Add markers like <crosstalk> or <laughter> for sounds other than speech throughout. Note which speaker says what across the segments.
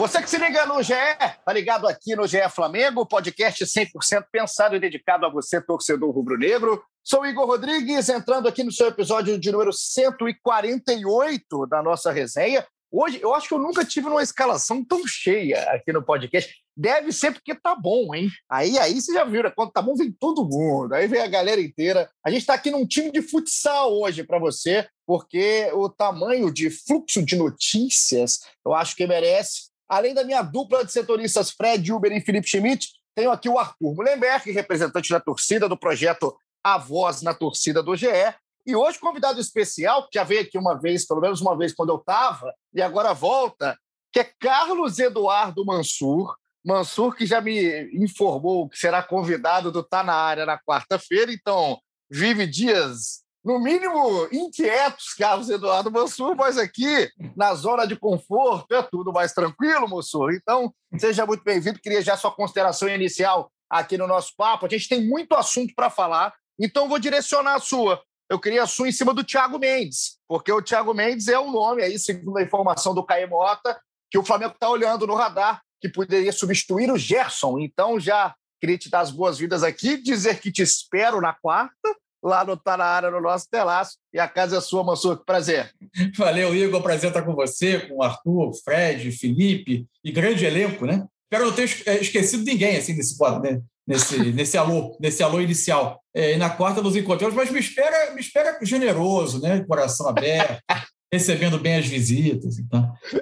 Speaker 1: Você que se liga no GE, tá ligado aqui no GE Flamengo, podcast 100% pensado e dedicado a você, torcedor rubro-negro. Sou Igor Rodrigues, entrando aqui no seu episódio de número 148 da nossa resenha. Hoje, eu acho que eu nunca tive uma escalação tão cheia aqui no podcast. Deve ser porque tá bom, hein? Aí, aí você já viu, né? Quando tá bom, vem todo mundo. Aí vem a galera inteira. A gente está aqui num time de futsal hoje para você, porque o tamanho de fluxo de notícias eu acho que merece. Além da minha dupla de setoristas Fred Uber e Felipe Schmidt, tenho aqui o Arthur Mullenberg, representante da torcida do projeto A Voz na Torcida do GE, e hoje, convidado especial, que já veio aqui uma vez, pelo menos uma vez quando eu estava, e agora volta, que é Carlos Eduardo Mansur. Mansur, que já me informou que será convidado do Tá na Área na quarta-feira, então vive dias, no mínimo, inquietos, Carlos Eduardo Mansur, mas aqui, na zona de conforto, é tudo mais tranquilo, Mansur. Então, seja muito bem-vindo. Queria já sua consideração inicial aqui no nosso papo. A gente tem muito assunto para falar, então vou direcionar a sua eu queria a sua em cima do Thiago Mendes, porque o Thiago Mendes é um nome aí, segundo a informação do Caio Mota, que o Flamengo está olhando no radar, que poderia substituir o Gerson. Então, já queria te dar as boas-vindas aqui, dizer que te espero na quarta, lá no Tá na área, no nosso telaço. E a casa é sua, Mansur. Prazer.
Speaker 2: Valeu, Igor. Prazer estar com você, com o Arthur, Fred, Felipe e grande elenco, né? Espero não ter é, esquecido ninguém assim nesse, né? nesse, nesse alô, nesse alô inicial. É, e na quarta nos encontramos, mas me espera, me espera generoso, né? Coração aberto, recebendo bem as visitas.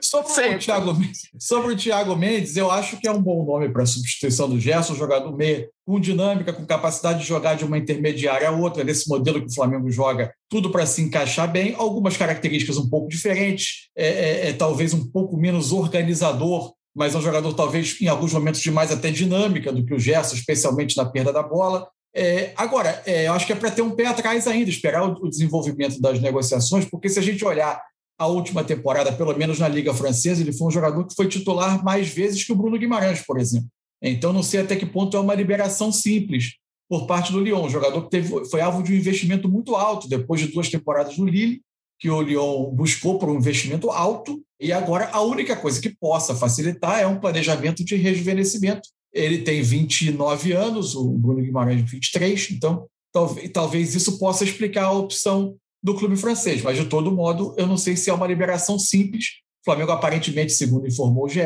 Speaker 2: Sobre, o Thiago, sobre o Thiago Mendes, eu acho que é um bom nome para a substituição do Gerson, jogador meio com dinâmica, com capacidade de jogar de uma intermediária a outra, nesse modelo que o Flamengo joga, tudo para se encaixar bem, algumas características um pouco diferentes, é, é, é talvez um pouco menos organizador mas é um jogador talvez em alguns momentos de mais até dinâmica do que o Gerson, especialmente na perda da bola. É, agora, é, eu acho que é para ter um pé atrás ainda, esperar o, o, desenvolvimento das negociações, porque se a gente olhar a última temporada, pelo menos na Liga Francesa, ele foi um jogador que foi titular mais vezes que o Bruno Guimarães, por exemplo. Então, não sei até que ponto é uma liberação simples por parte do Lyon, um jogador que teve, foi alvo de um investimento muito alto depois de duas temporadas no Lille, que o Lyon buscou por um investimento alto, e agora a única coisa que possa facilitar é um planejamento de rejuvenescimento. Ele tem 29 anos, o Bruno Guimarães 23, então talvez, isso possa explicar a opção do clube francês, mas de todo modo eu não sei se é uma liberação simples. O Flamengo aparentemente, segundo informou o GE,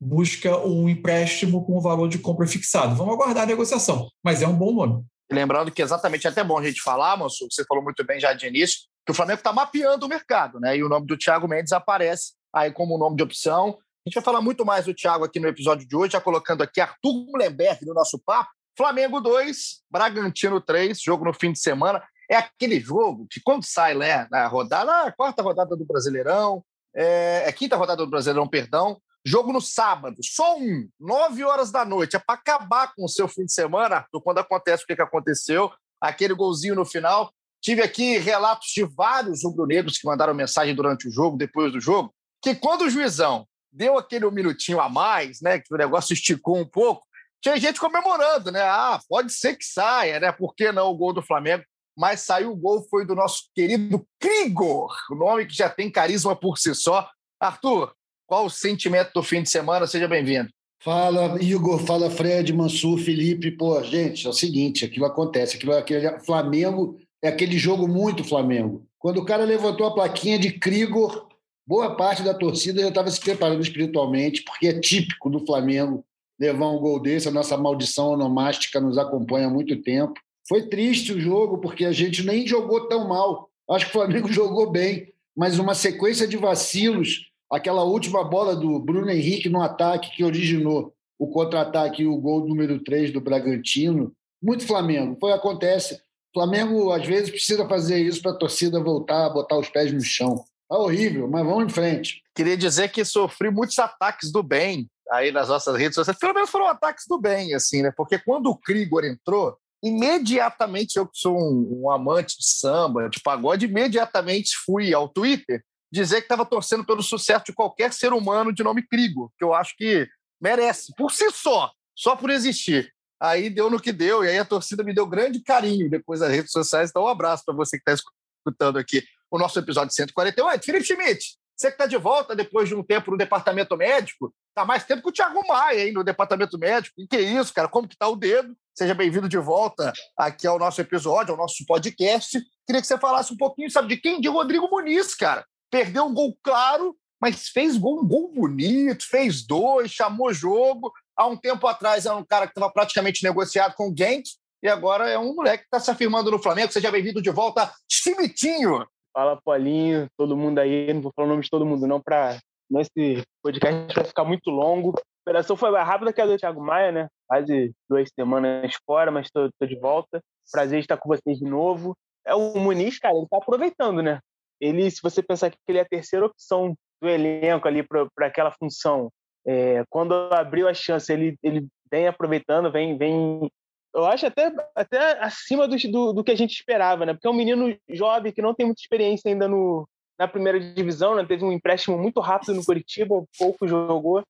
Speaker 2: busca um empréstimo com o valor de compra fixado. Vamos aguardar a negociação, mas é um bom nome.
Speaker 1: Lembrando que exatamente é até bom a gente falar, Manso, você falou muito bem já de início, que o Flamengo está mapeando o mercado, né? E o nome do Thiago Mendes aparece aí como nome de opção. Gente vai falar muito mais do Thiago aqui no episódio de hoje, já colocando aqui Arthur Mullenberg no nosso papo. Flamengo 2, Bragantino 3, jogo no fim de semana. É aquele jogo que, quando sai né, na rodada, a quarta rodada do Brasileirão, é, é quinta rodada do Brasileirão, perdão, jogo no sábado, só um, nove horas da noite. É para acabar com o seu fim de semana, Arthur, quando acontece o que, que aconteceu, aquele golzinho no final. Tive aqui relatos de vários rubro-negros que mandaram mensagem durante o jogo, depois do jogo, que quando o juizão deu aquele minutinho a mais, né, que o negócio esticou um pouco, tinha gente comemorando, né? Ah, pode ser que saia, né? Por que não o gol do Flamengo? Mas saiu o gol, foi do nosso querido Krigor, o nome que já tem carisma por si só. Arthur, qual o sentimento do fim de semana? Seja bem-vindo.
Speaker 3: Fala, Igor, fala Fred, Mansur, Felipe. Pô, gente, é o seguinte, aquilo acontece, aquilo, aquele Flamengo é aquele jogo muito Flamengo. Quando o cara levantou a plaquinha de Krigor, boa parte da torcida já estava se preparando espiritualmente, porque é típico do Flamengo levar um gol desse. A nossa maldição onomástica nos acompanha há muito tempo. Foi triste o jogo, porque a gente nem jogou tão mal. Acho que o Flamengo <laughs> jogou bem, mas uma sequência de vacilos, aquela última bola do Bruno Henrique no ataque que originou o contra-ataque e o gol número 3 do Bragantino. Muito Flamengo. Foi acontece o Flamengo, às vezes, precisa fazer isso para a torcida voltar botar os pés no chão. Tá horrível, mas vamos em frente.
Speaker 1: Queria dizer que sofri muitos ataques do bem aí nas nossas redes sociais. Pelo menos foram ataques do bem, assim, né? Porque quando o Krigor entrou, imediatamente, eu que sou um, um amante de samba, de pagode, imediatamente fui ao Twitter dizer que estava torcendo pelo sucesso de qualquer ser humano de nome Crigo, que eu acho que merece, por si só, só por existir. Aí deu no que deu, e aí a torcida me deu grande carinho depois das redes sociais. Então, um abraço para você que está escutando aqui o nosso episódio 148. Felipe Schmidt, você que está de volta depois de um tempo no departamento médico, está mais tempo que o Thiago Maia aí no departamento médico. E que é isso, cara? Como que está o dedo? Seja bem-vindo de volta aqui ao nosso episódio, ao nosso podcast. Queria que você falasse um pouquinho, sabe, de quem? De Rodrigo Muniz, cara. Perdeu um gol claro, mas fez gol, um gol bonito, fez dois, chamou jogo. Há um tempo atrás era um cara que estava praticamente negociado com o Genk, e agora é um moleque que está se afirmando no Flamengo. Seja bem-vindo de volta, Chimitinho.
Speaker 4: Fala, Paulinho, todo mundo aí. Não vou falar o nome de todo mundo, não, para esse podcast vai ficar muito longo. A operação foi mais rápida que a do Thiago Maia, né? Quase duas semanas fora, mas estou de volta. Prazer estar com vocês de novo. É o Muniz, cara, ele está aproveitando, né? Ele, se você pensar que ele é a terceira opção do elenco ali para aquela função, é, quando abriu a chance, ele, ele vem aproveitando, vem, vem eu acho até, até acima do, do, do, que a gente esperava, né? Porque é um menino jovem que não tem muita experiência ainda no, na primeira divisão, né? Teve um empréstimo muito rápido no Curitiba, pouco jogou.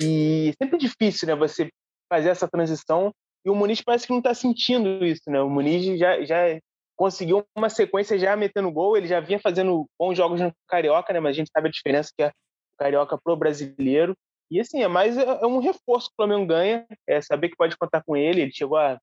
Speaker 4: E sempre difícil, né? Você fazer essa transição. E o Muniz parece que não está sentindo isso, né? O Muniz já, já conseguiu uma sequência já metendo gol. Ele já vinha fazendo bons jogos no Carioca, né? Mas a gente sabe a diferença que é o Carioca pro brasileiro. E assim, é mais é, é um reforço que o Flamengo ganha, é saber que pode contar com ele. Ele chegou a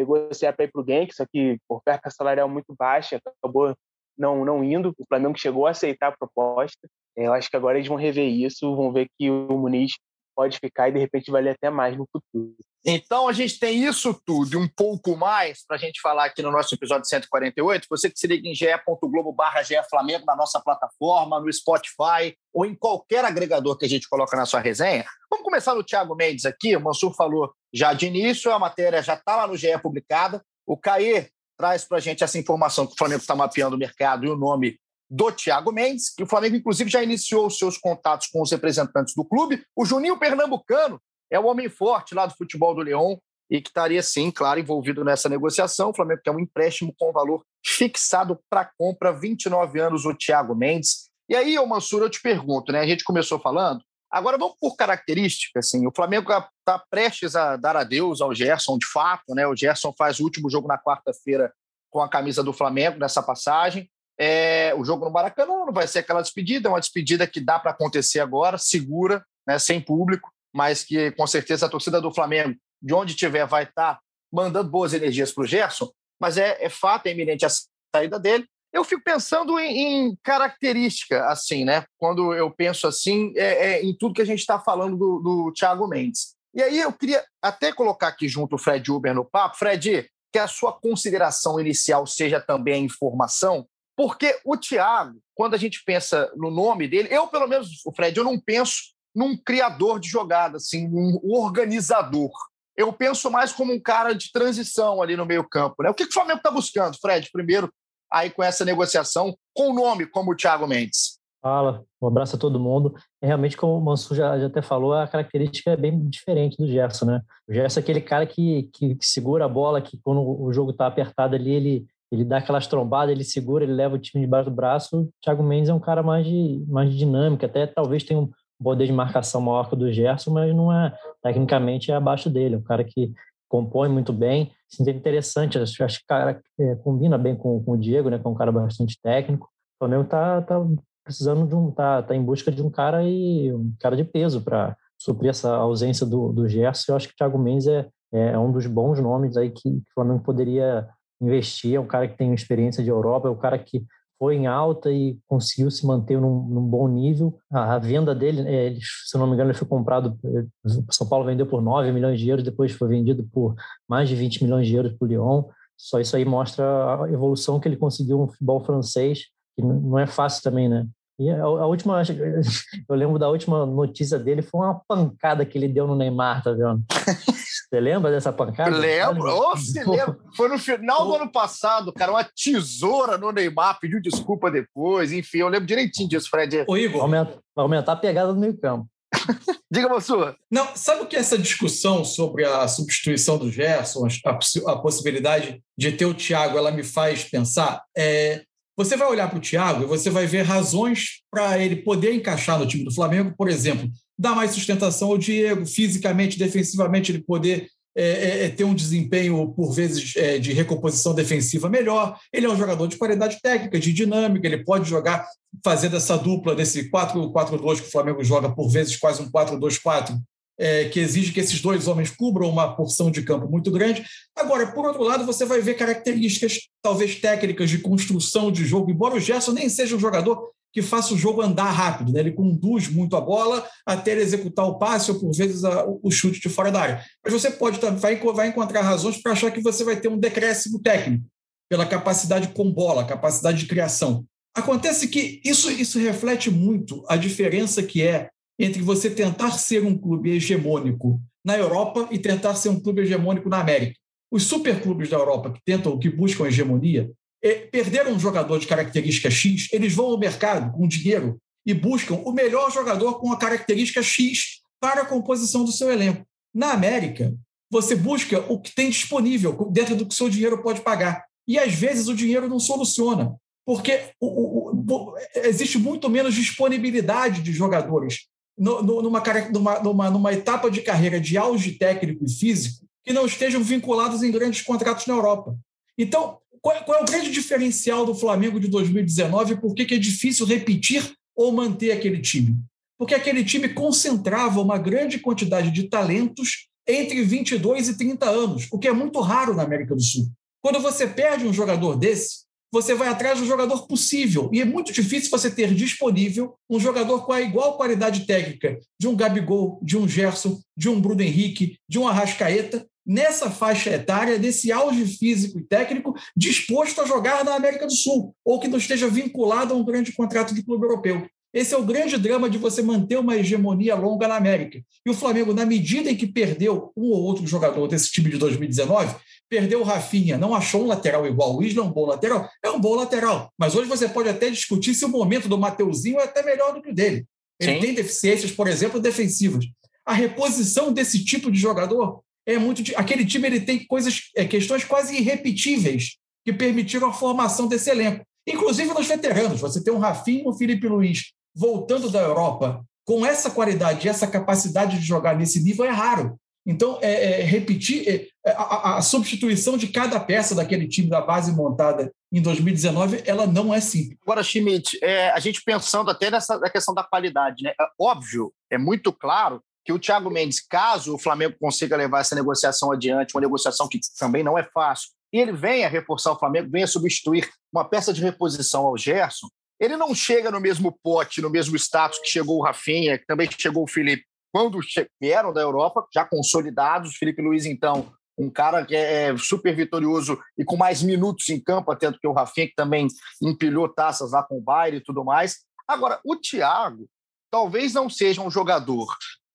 Speaker 4: negociar para ir para o Genk, só que oferta salarial muito baixa, acabou não, não indo. O Flamengo chegou a aceitar a proposta. É, eu acho que agora eles vão rever isso, vão ver que o Muniz pode ficar e de repente valer até mais no futuro.
Speaker 1: Então a gente tem isso tudo e um pouco mais para a gente falar aqui no nosso episódio 148. Você que se liga em ge.globo barra Flamengo na nossa plataforma, no Spotify ou em qualquer agregador que a gente coloca na sua resenha. Vamos começar no Thiago Mendes aqui. O Mansur falou já de início, a matéria já está lá no GE publicada. O Caê traz para a gente essa informação que o Flamengo está mapeando o mercado e o nome do Thiago Mendes, que o Flamengo, inclusive, já iniciou os seus contatos com os representantes do clube. O Juninho Pernambucano é o homem forte lá do futebol do Leão e que estaria, sim, claro, envolvido nessa negociação. O Flamengo quer um empréstimo com valor fixado para compra, 29 anos, o Thiago Mendes. E aí, Mansur, eu te pergunto, né? A gente começou falando, agora vamos por característica, assim, o Flamengo está prestes a dar adeus ao Gerson, de fato, né? O Gerson faz o último jogo na quarta-feira com a camisa do Flamengo nessa passagem. É, o jogo no Maracanã não vai ser aquela despedida, é uma despedida que dá para acontecer agora, segura, né, sem público, mas que com certeza a torcida do Flamengo, de onde tiver, vai estar tá mandando boas energias para o Gerson, mas é, é, fato, é iminente a saída dele. Eu fico pensando em, em característica, assim, né? Quando eu penso assim, é, é em tudo que a gente está falando do, do Thiago Mendes. E aí eu queria até colocar aqui junto o Fred Uber no papo. Fred, que a sua consideração inicial seja também a informação, porque o Thiago, quando a gente pensa no nome dele, eu, pelo menos, o Fred, eu não penso num criador de jogada, assim, um organizador. Eu penso mais como um cara de transição ali no meio-campo. Né? O que, o Flamengo está buscando, Fred, primeiro, aí com essa negociação, com o nome como o Thiago Mendes?
Speaker 5: Fala, um abraço a todo mundo. É, realmente, como o Mansur já, já até falou, a característica é bem diferente do Gerson, né? O Gerson é aquele cara que, que segura a bola, que quando o jogo está apertado ali, ele, ele dá aquelas trombadas, ele segura, ele leva o time debaixo do braço. O Thiago Mendes é um cara mais de, mais de dinâmica, até talvez tenha um poder de marcação maior que o do Gerson, mas não é, tecnicamente, é abaixo dele. É um cara que compõe muito bem. Assim, é interessante, acho, acho que cara, é, combina bem com, com o Diego, né, que é um cara bastante técnico. O Flamengo tá, tá precisando de um, tá, tá em busca de um cara e um cara de peso para suprir essa ausência do, do Gerson. Eu acho que o Thiago Mendes é, é um dos bons nomes aí que, que o Flamengo poderia investir, é um cara que tem experiência de Europa, é um cara que foi em alta e conseguiu se manter num, num bom nível. A, a venda dele, é, se não me engano, ele foi comprado, o São Paulo vendeu por 9 milhões de euros, depois foi vendido por mais de 20 milhões de euros para o Lyon. Só isso aí mostra a evolução que ele conseguiu no futebol francês, que não é fácil também, né? E a, a, última, <laughs> eu lembro da última notícia dele, foi uma pancada que ele deu no Neymar, tá vendo? Você lembra dessa pancada?
Speaker 1: Lembro, oh, se lembra. Foi no final do ano passado, cara, uma tesoura no Neymar, pediu desculpa depois, enfim, eu lembro direitinho disso, Fred.
Speaker 5: Ô, Igor. Aumentar, aumentar a pegada no meio campo. <laughs>
Speaker 1: Diga, Mansur.
Speaker 2: Não, sabe o que essa discussão sobre a substituição do Gerson, a, a possibilidade de ter o Thiago, ela me faz pensar? É, você vai olhar para o Thiago e você vai ver razões para ele poder encaixar no time do Flamengo, por exemplo, dar mais sustentação ao Diego, fisicamente, defensivamente, ele poder é, é, é, ter um desempenho, por vezes, é, de recomposição defensiva melhor. Ele é um jogador de qualidade técnica, de dinâmica, ele pode jogar, fazer dessa dupla, desse 4-4-2 que o Flamengo joga, por vezes quase um 4-2-4, é, que exige que esses dois homens cubram uma porção de campo muito grande. Agora, por outro lado, você vai ver características, talvez técnicas, de construção de jogo, embora o Gerson nem seja um jogador que faça o jogo andar rápido. Né? Ele conduz muito a bola até ele executar o passe ou, por vezes, a, o chute de fora da área. Mas você pode vai, vai encontrar razões para achar que você vai ter um decréscimo técnico pela capacidade com bola, capacidade de criação. Acontece que isso, isso reflete muito a diferença que é entre você tentar ser um clube hegemônico na Europa e tentar ser um clube hegemônico na América. Os superclubes da Europa que tentam, que buscam hegemonia, é, perderam um jogador de característica X, eles vão ao mercado com dinheiro e buscam o melhor jogador com a característica X para a composição do seu elenco. Na América, você busca o que tem disponível dentro do que o seu dinheiro pode pagar. E às vezes o dinheiro não soluciona, porque o, o, o, existe muito menos disponibilidade de jogadores numa, numa, numa, numa etapa de carreira de auge técnico e físico que não estejam vinculados em grandes contratos na Europa. Então, qual, qual, é o grande diferencial do Flamengo de 2019 e por que, que é difícil repetir ou manter aquele time? Porque aquele time concentrava uma grande quantidade de talentos entre 22 e 30 anos, o que é muito raro na América do Sul. Quando você perde um jogador desse, você vai atrás do jogador possível. E é muito difícil você ter disponível um jogador com a igual qualidade técnica de um Gabigol, de um Gerson, de um Bruno Henrique, de um Arrascaeta, nessa faixa etária, desse auge físico e técnico, disposto a jogar na América do Sul, ou que não esteja vinculado a um grande contrato de clube europeu. Esse é o grande drama de você manter uma hegemonia longa na América. E o Flamengo, na medida em que perdeu um ou outro jogador desse time de 2019, perdeu o Rafinha, não achou um lateral igual. O Isla é um bom lateral? É um bom lateral. Mas hoje você pode até discutir se o momento do Mateuzinho é até melhor do que o dele. Ele Sim. tem deficiências, por exemplo, defensivas. A reposição desse tipo de jogador é muito. Aquele time ele tem coisas, é, questões quase irrepetíveis que permitiram a formação desse elenco. Inclusive nos veteranos. Você tem um Rafinha e um Felipe Luiz voltando da Europa com essa qualidade, essa capacidade de jogar nesse nível é raro. Então, é, é repetir é, é a, a, substituição de cada peça daquele time da base montada em 2019, ela não é simples.
Speaker 1: Agora, Schmidt, é, a gente pensando até nessa questão da qualidade, né? É óbvio, é muito claro que o Thiago Mendes, caso o Flamengo consiga levar essa negociação adiante, uma negociação que também não é fácil, e ele venha reforçar o Flamengo, venha substituir uma peça de reposição ao Gerson, ele não chega no mesmo pote, no mesmo status que chegou o Rafinha, que também chegou o Felipe, quando vieram da Europa, já consolidados. Felipe Luiz, então, um cara que é super vitorioso e com mais minutos em campo, até do que o Rafinha, que também empilhou taças lá com o Bayern e tudo mais. Agora, o Thiago talvez não seja um jogador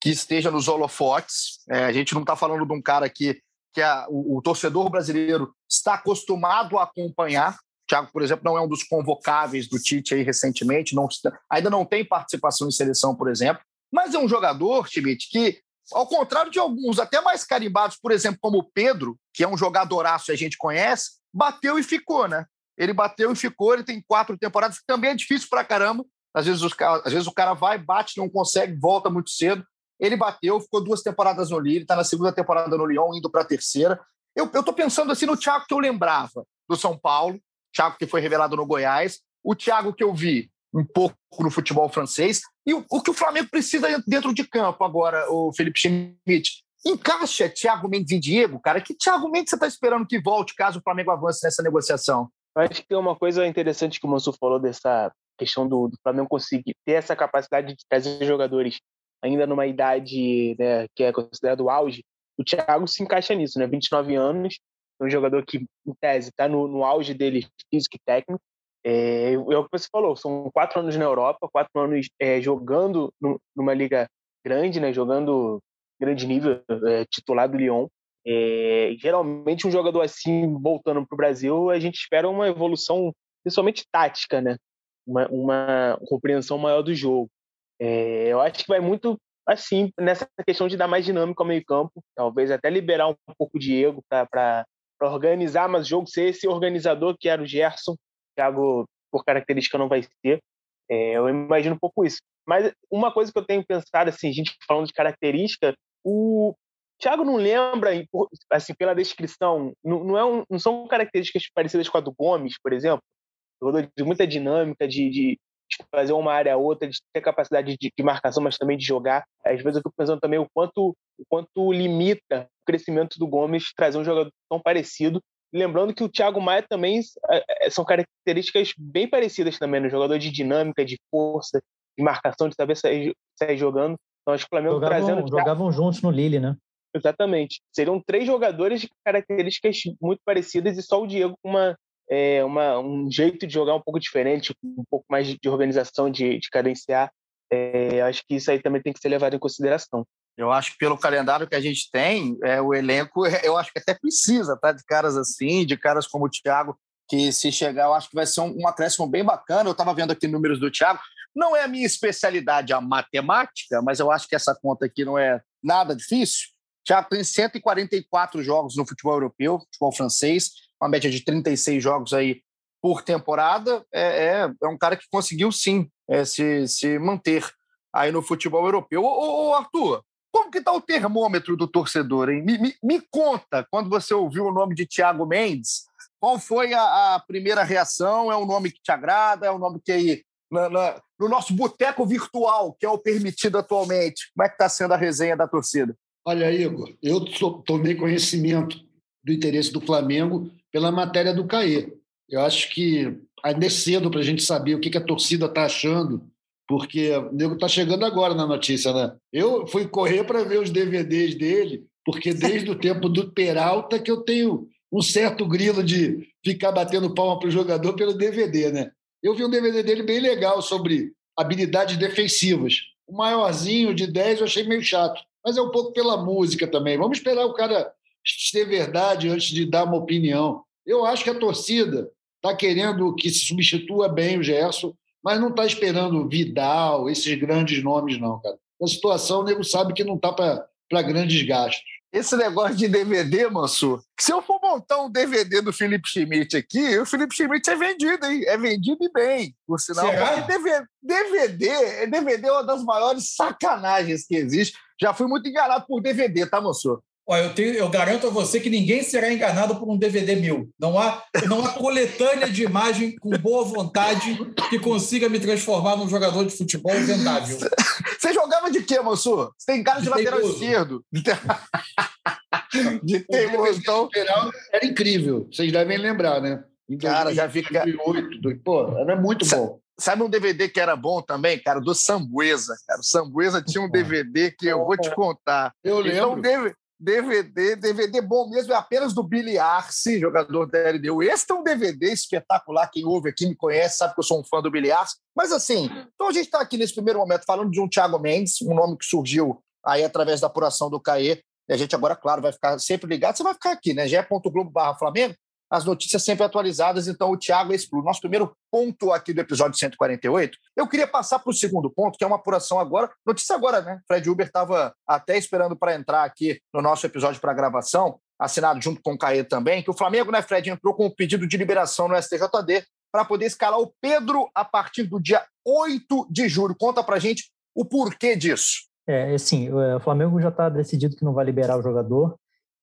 Speaker 1: que esteja nos holofotes. É, a gente não está falando de um cara que, que a, o, o, torcedor brasileiro está acostumado a acompanhar. O Thiago, por exemplo, não é um dos convocáveis do Tite aí recentemente, não, ainda não tem participação em seleção, por exemplo, mas é um jogador, Schmidt, que, ao contrário de alguns até mais carimbados, por exemplo, como o Pedro, que é um jogadoraço que a gente conhece, bateu e ficou, né? Ele bateu e ficou, ele tem quatro temporadas, que também é difícil pra caramba. Às vezes, os, às vezes o cara vai, bate, não consegue, volta muito cedo. Ele bateu, ficou duas temporadas no Lille, está na segunda temporada no Lyon, indo para a terceira. Eu estou pensando assim no Thiago que eu lembrava do São Paulo, Thiago que foi revelado no Goiás, o Thiago que eu vi um pouco no futebol francês, e o, o que o Flamengo precisa dentro de campo agora, o Felipe Schmidt. Encaixa Thiago Mendes e Diego, cara. Que Thiago Mendes você está esperando que volte caso o Flamengo avance nessa negociação?
Speaker 4: Acho que tem uma coisa interessante que o Mansur falou dessa questão do, do Flamengo conseguir ter essa capacidade de trazer jogadores ainda numa idade né, que é considerado auge, o Thiago se encaixa nisso, né? 29 anos, é um jogador que, em tese, está no, no, auge dele físico e técnico. É, é, o que você falou, são quatro anos na Europa, quatro anos é, jogando no, numa liga grande, né? Jogando grande nível, é, titular do Lyon. É, geralmente um jogador assim voltando para o Brasil, a gente espera uma evolução, principalmente tática, né? Uma, uma compreensão maior do jogo. É, eu acho que vai muito assim, nessa questão de dar mais dinâmica ao meio-campo, talvez até liberar um pouco o Diego para organizar mais o jogo, ser esse organizador que era o Gerson. Thiago, por característica, não vai ser. É, eu imagino um pouco isso. Mas uma coisa que eu tenho pensado, assim, gente falando de característica, o Thiago não lembra, assim, pela descrição, não, não, é um, não são características parecidas com a do Gomes, por exemplo, de muita dinâmica, de, de de fazer uma área a outra, de ter capacidade de, de, marcação, mas também de jogar. Às vezes eu fico pensando também o quanto, o quanto limita o crescimento do Gomes trazer um jogador tão parecido. Lembrando que o Thiago Maia também é, é, são características bem parecidas também, no né? jogador de dinâmica, de força, de marcação, de saber sair, sair jogando. Então acho que o Flamengo
Speaker 5: jogavam,
Speaker 4: trazendo.
Speaker 5: Jogavam juntos no Lille, né?
Speaker 4: Exatamente. Seriam três jogadores de características muito parecidas e só o Diego com uma, é, uma, um jeito de jogar um pouco diferente, um pouco mais de, organização, de, de cadenciar. É, acho que isso aí também tem que ser levado em consideração.
Speaker 1: Eu acho que pelo calendário que a gente tem, é, o elenco, eu acho que até precisa, tá? De caras assim, de caras como o Thiago, que se chegar, eu acho que vai ser um, um acréscimo bem bacana. Eu estava vendo aqui números do Thiago. Não é a minha especialidade a matemática, mas eu acho que essa conta aqui não é nada difícil. Thiago tem 144 jogos no futebol europeu, futebol francês, uma média de 36 jogos aí por temporada, é, é, é um cara que conseguiu sim é, se, se manter aí no futebol europeu. Ô, ô Arthur, como que está o termômetro do torcedor? Hein? Me, me, me, conta, quando você ouviu o nome de Thiago Mendes, qual foi a, a primeira reação? É um nome que te agrada? É um nome que aí, na, na, no nosso boteco virtual, que é o permitido atualmente, como é que está sendo a resenha da torcida?
Speaker 3: Olha, Igor, eu tomei conhecimento do interesse do Flamengo pela matéria do Caê. Eu acho que ainda é cedo para a gente saber o que, a torcida está achando, porque o nego está chegando agora na notícia, né? Eu fui correr para ver os DVDs dele, porque desde o tempo do Peralta que eu tenho um certo grilo de ficar batendo palma para o jogador pelo DVD, né? Eu vi um DVD dele bem legal sobre habilidades defensivas. O maiorzinho de 10 eu achei meio chato, mas é um pouco pela música também. Vamos esperar o cara ser verdade antes de dar uma opinião. Eu acho que a torcida está querendo que se substitua bem o Gerson, mas não está esperando Vidal, esses grandes nomes, não, cara. A situação, o nego sabe que não está para grandes gastos.
Speaker 1: Esse negócio de DVD, Mansur, se eu for montar um DVD do Felipe Schmidt aqui, o Felipe Schmidt é vendido, hein? É vendido e bem, por sinal. DVD, DVD, DVD é uma das maiores sacanagens que existe. Já fui muito enganado por DVD, tá, Mansur?
Speaker 2: Olha, eu, tenho, eu garanto a você que ninguém será enganado por um DVD mil. Não há, não há coletânea de imagem com boa vontade que consiga me transformar num jogador de futebol vendável.
Speaker 1: Você jogava de quê, moço? Você tem cara de, de lateral esquerdo. <laughs>
Speaker 3: de teimoso. Então... Era incrível. Vocês devem lembrar, né?
Speaker 1: Em cara, já fica.
Speaker 3: 2008, pô, era muito bom.
Speaker 1: Sabe um DVD que era bom também, cara? Do Sambuesa. Cara. O Sambuesa tinha um DVD que eu vou te contar.
Speaker 3: Eu então,
Speaker 1: lembro. DVD, DVD bom mesmo é apenas do Billy Arce, jogador da LDU. Esse é um DVD espetacular. Quem ouve aqui me conhece, sabe que eu sou um fã do Billy Arce. Mas assim, então a gente está aqui nesse primeiro momento falando de um Thiago Mendes, um nome que surgiu aí através da apuração do CAE. E a gente agora, claro, vai ficar sempre ligado. Você vai ficar aqui, né? ge.globo barra Flamengo as notícias sempre atualizadas. Então, o Thiago é excluído. Nosso primeiro ponto aqui do episódio 148. Eu queria passar para o segundo ponto, que é uma apuração agora. Notícia agora, né? Fred Uber estava até esperando para entrar aqui no nosso episódio para gravação, assinado junto com o Caê também, que o Flamengo, né, Fred, entrou com um pedido de liberação no STJD para poder escalar o Pedro a partir do dia 8 de julho. Conta para gente o porquê disso.
Speaker 5: É, assim, o Flamengo já está decidido que não vai liberar o jogador.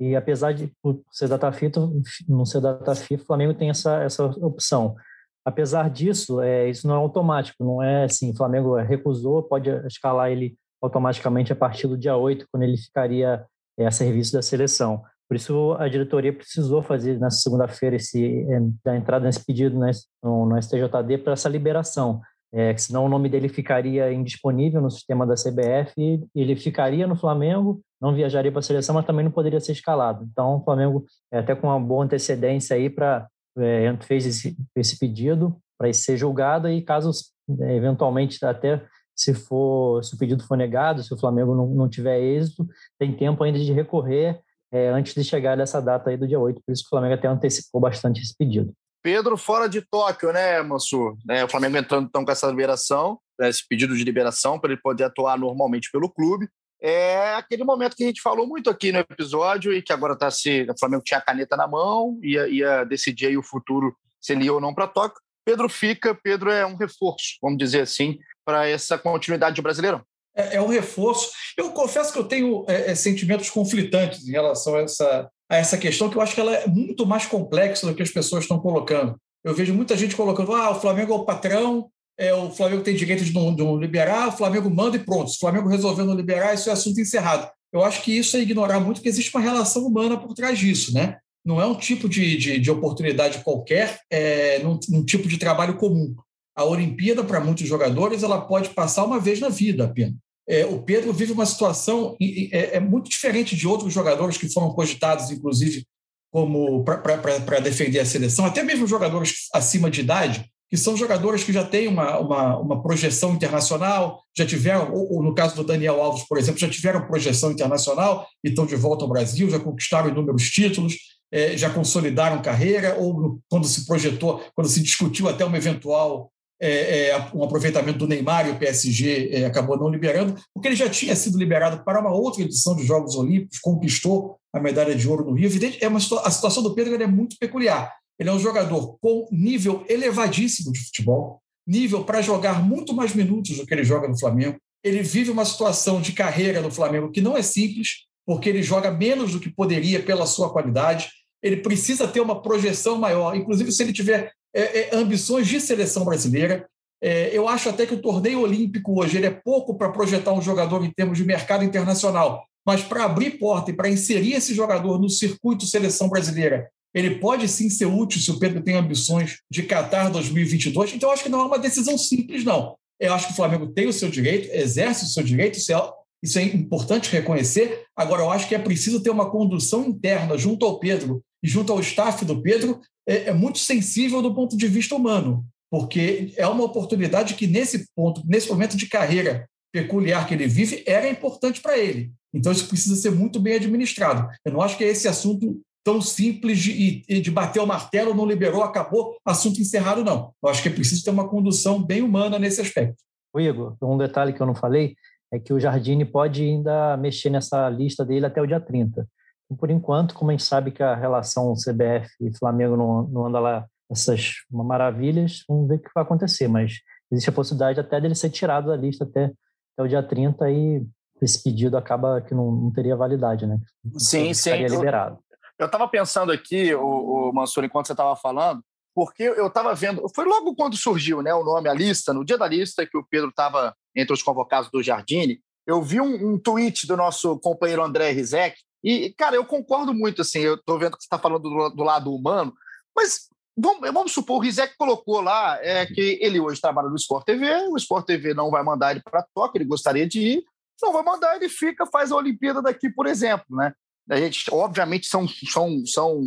Speaker 5: E apesar de ser data FIFA, não ser data FIFA, o Flamengo tem essa, essa opção. Apesar disso, é, isso não é automático, não é assim, o Flamengo recusou, pode escalar ele automaticamente a partir do dia 8, quando ele ficaria é, a serviço da seleção. Por isso, a diretoria precisou fazer nessa segunda-feira esse é, da entrada nesse pedido né, no, no STJD para essa liberação é, senão o nome dele ficaria indisponível no sistema da CBF, ele ficaria no Flamengo, não viajaria para a seleção, mas também não poderia ser escalado. Então, o Flamengo, é, até com uma boa antecedência aí, para é, fez esse, esse pedido para ser julgado e caso é, eventualmente até se for se o pedido for negado, se o Flamengo não, não tiver êxito, tem tempo ainda de recorrer é, antes de chegar nessa data aí do dia 8, por isso que o Flamengo até antecipou bastante esse pedido.
Speaker 1: Pedro fora de Tóquio, né, Mansur? É, o Flamengo entrando então com essa liberação. esse pedido de liberação para ele poder atuar normalmente pelo clube. É aquele momento que a gente falou muito aqui no episódio e que agora está se. O Flamengo tinha a caneta na mão, ia, ia decidir aí o futuro se ele ia ou não para Tóquio. Pedro fica, Pedro é um reforço, vamos dizer assim, para essa continuidade de Brasileirão.
Speaker 2: É, é, um reforço. Eu confesso que eu tenho é, é, sentimentos conflitantes em relação a essa, a essa questão, que eu acho que ela é muito mais complexa do que as pessoas estão colocando. Eu vejo muita gente colocando: ah, o Flamengo é o patrão, é, o Flamengo tem direito de não, de não liberar, o Flamengo manda e pronto. Se o Flamengo resolveu não liberar, isso é assunto encerrado. Eu acho que isso é ignorar muito que existe uma relação humana por trás disso, né? Não é um tipo de, de, de oportunidade qualquer, é num, num tipo de trabalho comum. A Olimpíada, para muitos jogadores, ela pode passar uma vez na vida apenas. É, o Pedro vive uma situação é, é, muito diferente de outros jogadores que foram cogitados, inclusive, como para defender a seleção, até mesmo jogadores acima de idade, que são jogadores que já têm uma, uma, uma projeção internacional, já tiveram, ou, ou, no caso do Daniel Alves, por exemplo, já tiveram projeção internacional e estão de volta ao Brasil, já conquistaram inúmeros títulos, é, já consolidaram carreira, ou quando se projetou, quando se discutiu até uma eventual é, é, um aproveitamento do Neymar e o PSG é, acabou não liberando, porque ele já tinha sido liberado para uma outra edição dos Jogos Olímpicos, conquistou a medalha de ouro no Rio. É uma, a situação do Pedro é muito peculiar. Ele é um jogador com nível elevadíssimo de futebol, nível para jogar muito mais minutos do que ele joga no Flamengo. Ele vive uma situação de carreira no Flamengo que não é simples, porque ele joga menos do que poderia pela sua qualidade. Ele precisa ter uma projeção maior, inclusive se ele tiver é, é, ambições de seleção brasileira. É, eu acho até que o torneio olímpico hoje ele é pouco para projetar um jogador em termos de mercado internacional, mas para abrir porta e para inserir esse jogador no circuito seleção brasileira, ele pode sim ser útil se o Pedro tem ambições de Qatar 2022. Então, eu acho que não é uma decisão simples, não. Eu acho que o Flamengo tem o seu direito, exerce o seu direito, isso é, isso é importante reconhecer. Agora, eu acho que é preciso ter uma condução interna junto ao Pedro e junto ao staff do Pedro é, é muito sensível do ponto de vista humano, porque é uma oportunidade que, nesse ponto, nesse momento de carreira peculiar que ele vive, era importante para ele. Então, isso precisa ser muito bem administrado. Eu não acho que é esse assunto tão simples de, de bater o martelo, não liberou, acabou, assunto encerrado, não. Eu acho que é preciso ter uma condução bem humana nesse aspecto.
Speaker 5: O Igor, um detalhe que eu não falei é que o Jardine pode ainda mexer nessa lista dele até o dia 30 por enquanto, como a gente sabe que a relação CBF e Flamengo não, não anda lá essas maravilhas, vamos ver o que vai acontecer, mas existe a possibilidade até dele ser tirado da lista até, até o dia 30 e esse pedido acaba que não, não teria validade, né?
Speaker 1: Sim, então, sim.
Speaker 5: liberado.
Speaker 1: Eu estava pensando aqui, o, o Mansur, enquanto você estava falando, porque eu estava vendo, foi logo quando surgiu né, o nome, a lista, no dia da lista, que o Pedro estava entre os convocados do Jardine, eu vi um, um tweet do nosso companheiro André Rizek, e, cara, eu concordo muito, assim, eu estou vendo que você está falando do, do, lado humano, mas vamos, vamos supor, o Rizek colocou lá é, que ele hoje trabalha no Sport TV, o Sport TV não vai mandar ele para Tóquio, ele gostaria de ir, não vai mandar, ele fica, faz a Olimpíada daqui, por exemplo, né? A gente, obviamente, são, são, são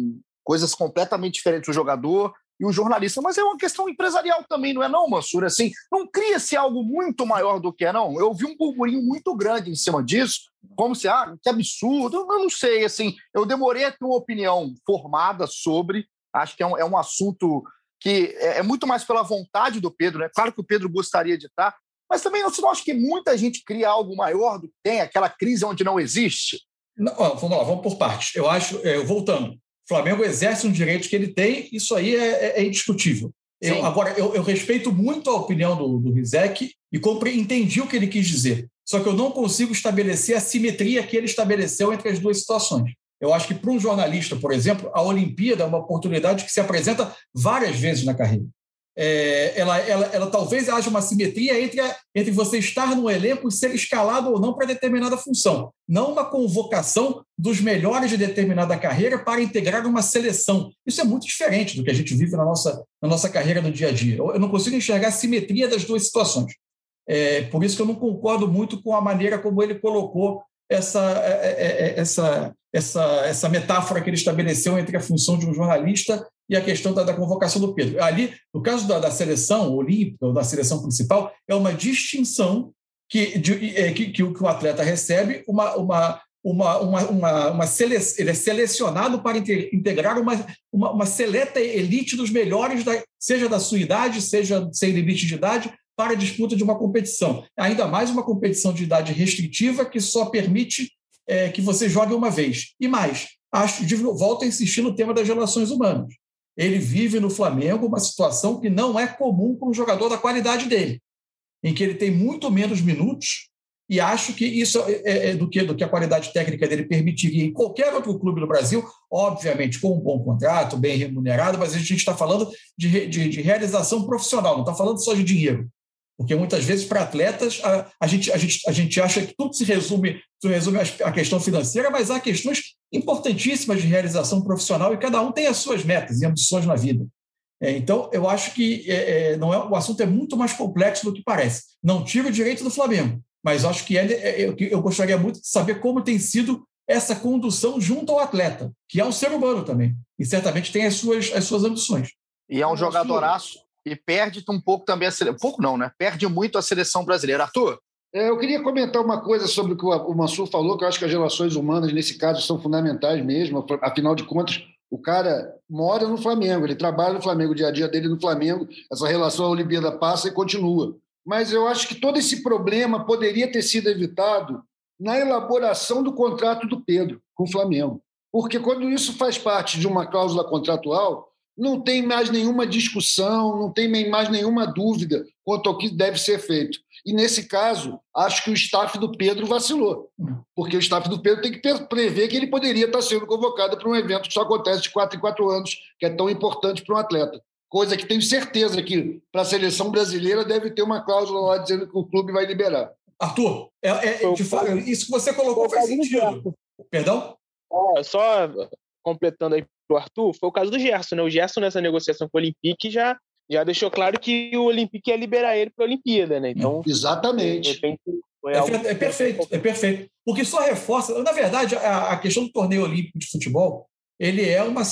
Speaker 1: coisas completamente diferentes. O jogador e o jornalista, mas é uma questão empresarial também, não é não, Mansur? Assim, não cria-se algo muito maior do que é, não? Eu vi um burburinho muito grande em cima disso, como se, ah, que absurdo, eu não sei, assim, eu demorei a ter uma opinião formada sobre, acho que é um, é um assunto que é, é, muito mais pela vontade do Pedro, né? Claro que o Pedro gostaria de estar, mas também você não acha que muita gente cria algo maior do que tem, aquela crise onde não existe?
Speaker 2: Não, vamos lá, vamos por partes. Eu acho, é, voltando, o Flamengo exerce um direito que ele tem, isso aí é, é, é indiscutível. Eu, agora, eu, eu, respeito muito a opinião do, do Rizek e compre, entendi o que ele quis dizer. Só que eu não consigo estabelecer a simetria que ele estabeleceu entre as duas situações. Eu acho que, para um jornalista, por exemplo, a Olimpíada é uma oportunidade que se apresenta várias vezes na carreira é, ela, ela, ela, talvez haja uma simetria entre, a, entre você estar no elenco e ser escalado ou não para determinada função, não uma convocação dos melhores de determinada carreira para integrar uma seleção. Isso é muito diferente do que a gente vive na nossa, na nossa carreira no dia a dia. Eu, eu não consigo enxergar a simetria das duas situações. É, por isso que eu não concordo muito com a maneira como ele colocou essa, é, é, é, essa, essa, essa metáfora que ele estabeleceu entre a função de um jornalista e a questão da, da convocação do Pedro. Ali, no caso da, da, seleção olímpica ou da seleção principal, é uma distinção que, de, que, que, o, que o atleta recebe, uma, uma, uma, uma, uma, uma sele, ele é selecionado para integrar uma, uma, uma seleta elite dos melhores, da, seja da sua idade, seja sem limite de idade, para a disputa de uma competição. Ainda mais uma competição de idade restritiva que só permite é, que você jogue uma vez. E mais, acho, volto a insistir no tema das relações humanas. Ele vive no Flamengo uma situação que não é comum para um jogador da qualidade dele, em que ele tem muito menos minutos e acho que isso é, é, é do, que, do que a qualidade técnica dele permitiria em qualquer outro clube do Brasil, obviamente com um bom contrato, bem remunerado, mas a gente está falando de, de, de realização profissional, não está falando só de dinheiro. Porque muitas vezes, para atletas, a, a, gente, a, gente, a gente acha que tudo se resume, se resume à questão financeira, mas há questões importantíssimas de realização profissional e cada um tem as suas metas e ambições na vida. É, então, eu acho que é, é não é, o assunto é muito mais complexo do que parece. Não tira o direito do Flamengo, mas acho que é, é, eu, eu gostaria muito de saber como tem sido essa condução junto ao atleta, que é um ser humano também, e certamente tem as suas, as suas ambições.
Speaker 1: E é um jogadoraço e perde um pouco também a seleção. Pouco não, né? Perde muito a seleção brasileira. Arthur?
Speaker 3: É, eu queria comentar uma coisa sobre o que o Mansur falou, que eu acho que as relações humanas, nesse caso, são fundamentais mesmo. Afinal de contas, o cara mora no Flamengo, ele trabalha no Flamengo, o dia a dia dele no Flamengo, essa relação à Olimpíada passa e continua. Mas eu acho que todo esse problema poderia ter sido evitado na elaboração do contrato do Pedro com o Flamengo. Porque quando isso faz parte de uma cláusula contratual, não tem mais nenhuma discussão, não tem mais nenhuma dúvida quanto ao que deve ser feito. E nesse caso, acho que o staff do Pedro vacilou, porque o staff do Pedro tem que prever que ele poderia estar sendo convocado para um evento que só acontece de quatro em quatro anos, que é tão importante para um atleta. Coisa que tenho certeza que para a seleção brasileira deve ter uma cláusula lá dizendo que o clube vai liberar.
Speaker 2: Arthur, é, é, de fato, isso que você colocou faz sentido. Perdão?
Speaker 4: É, só completando aí o Arthur, foi o caso do Gerson, né? O Gerson nessa negociação com o Olympique já, já deixou claro que o Olympique ia liberar ele para a Olimpíada, né? Então,
Speaker 3: exatamente. Repente,
Speaker 2: é, é, perfeito, é perfeito. Porque só reforça, na verdade, a, a, questão do torneio olímpico de futebol, ele é uma,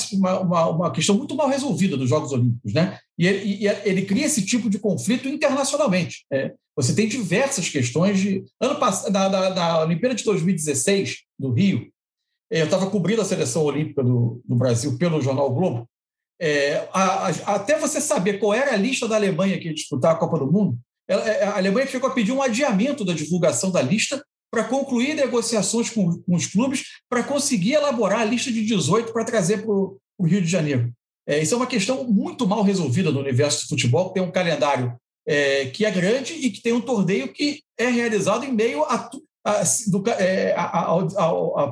Speaker 2: uma, uma questão muito mal resolvida dos Jogos Olímpicos, né? E ele, e ele cria esse tipo de conflito internacionalmente. É. Você tem diversas questões de. Ano passado, na, na, na Olimpíada de 2016, do Rio, eu estava cobrindo a seleção olímpica do, do Brasil pelo jornal Globo. É, a, a, até você saber qual era a lista da Alemanha que ia disputar a Copa do Mundo, ela, é, a Alemanha chegou a pedir um adiamento da divulgação da lista para concluir negociações com, com, os clubes para conseguir elaborar a lista de 18 para trazer para o Rio de Janeiro. É, isso é uma questão muito mal resolvida no universo do futebol, que tem um calendário é, que é grande e que tem um torneio que é realizado em meio a, a, do, é,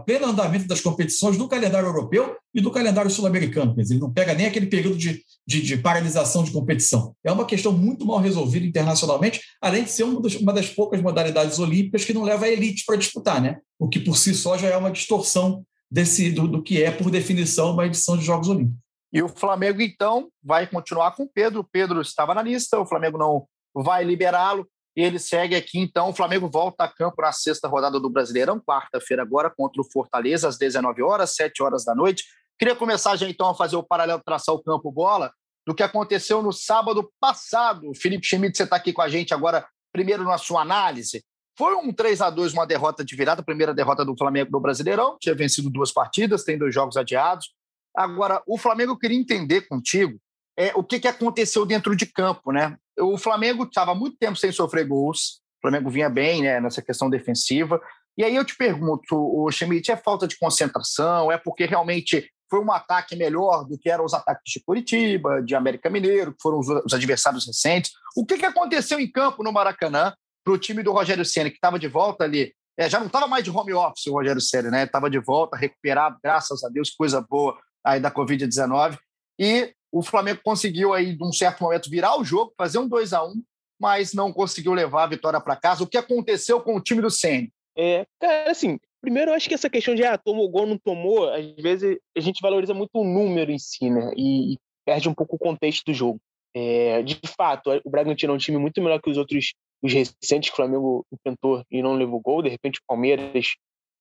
Speaker 2: pleno andamento das competições do calendário europeu e do calendário sul-americano. Ele não pega nem aquele período de, de, de, paralisação de competição. É uma questão muito mal resolvida internacionalmente, além de ser uma das, uma das poucas modalidades olímpicas que não leva a elite para disputar, né? o que por si só já é uma distorção desse, do, do que é, por definição, uma edição de Jogos Olímpicos.
Speaker 1: E o Flamengo, então, vai continuar com o Pedro. O Pedro estava na lista, o Flamengo não vai liberá-lo e ele segue aqui. Então, o Flamengo volta a campo na sexta rodada do Brasileirão, quarta-feira agora, contra o Fortaleza, às 19 horas, 7 horas da noite. Queria começar já então a fazer o paralelo, traçar o campo-bola do que aconteceu no sábado passado. Felipe Schmidt, você está aqui com a gente agora, primeiro na sua análise. Foi um 3 a 2 uma derrota de virada, primeira derrota do Flamengo no Brasileirão, tinha vencido duas partidas, tem dois jogos adiados. Agora, o Flamengo queria entender contigo é, o que, que aconteceu dentro de campo, né? O Flamengo estava muito tempo sem sofrer gols, o Flamengo vinha bem né, nessa questão defensiva. E aí eu te pergunto, o Schmidt, é falta de concentração? É porque realmente foi um ataque melhor do que eram os ataques de Curitiba, de América Mineiro, que foram os, os adversários recentes? O que, que aconteceu em campo no Maracanã para o time do Rogério Senna, que estava de volta ali? É, já não estava mais de home office o Rogério Senna, né? Estava de volta, recuperado, graças a Deus, coisa boa aí da Covid-19. E o Flamengo conseguiu aí, de um certo momento, virar o jogo, fazer um 2 a 1 mas não conseguiu levar a vitória para casa. O que aconteceu com o time do Senna?
Speaker 4: É, cara, assim, primeiro eu acho que essa questão de ah, tomou gol, não tomou, às vezes a gente valoriza muito o número em si, né? E, e perde um pouco o contexto do jogo. É, de fato, o Bragantino é um time muito melhor que os outros, os recentes que o Flamengo enfrentou e não levou gol. De repente, o Palmeiras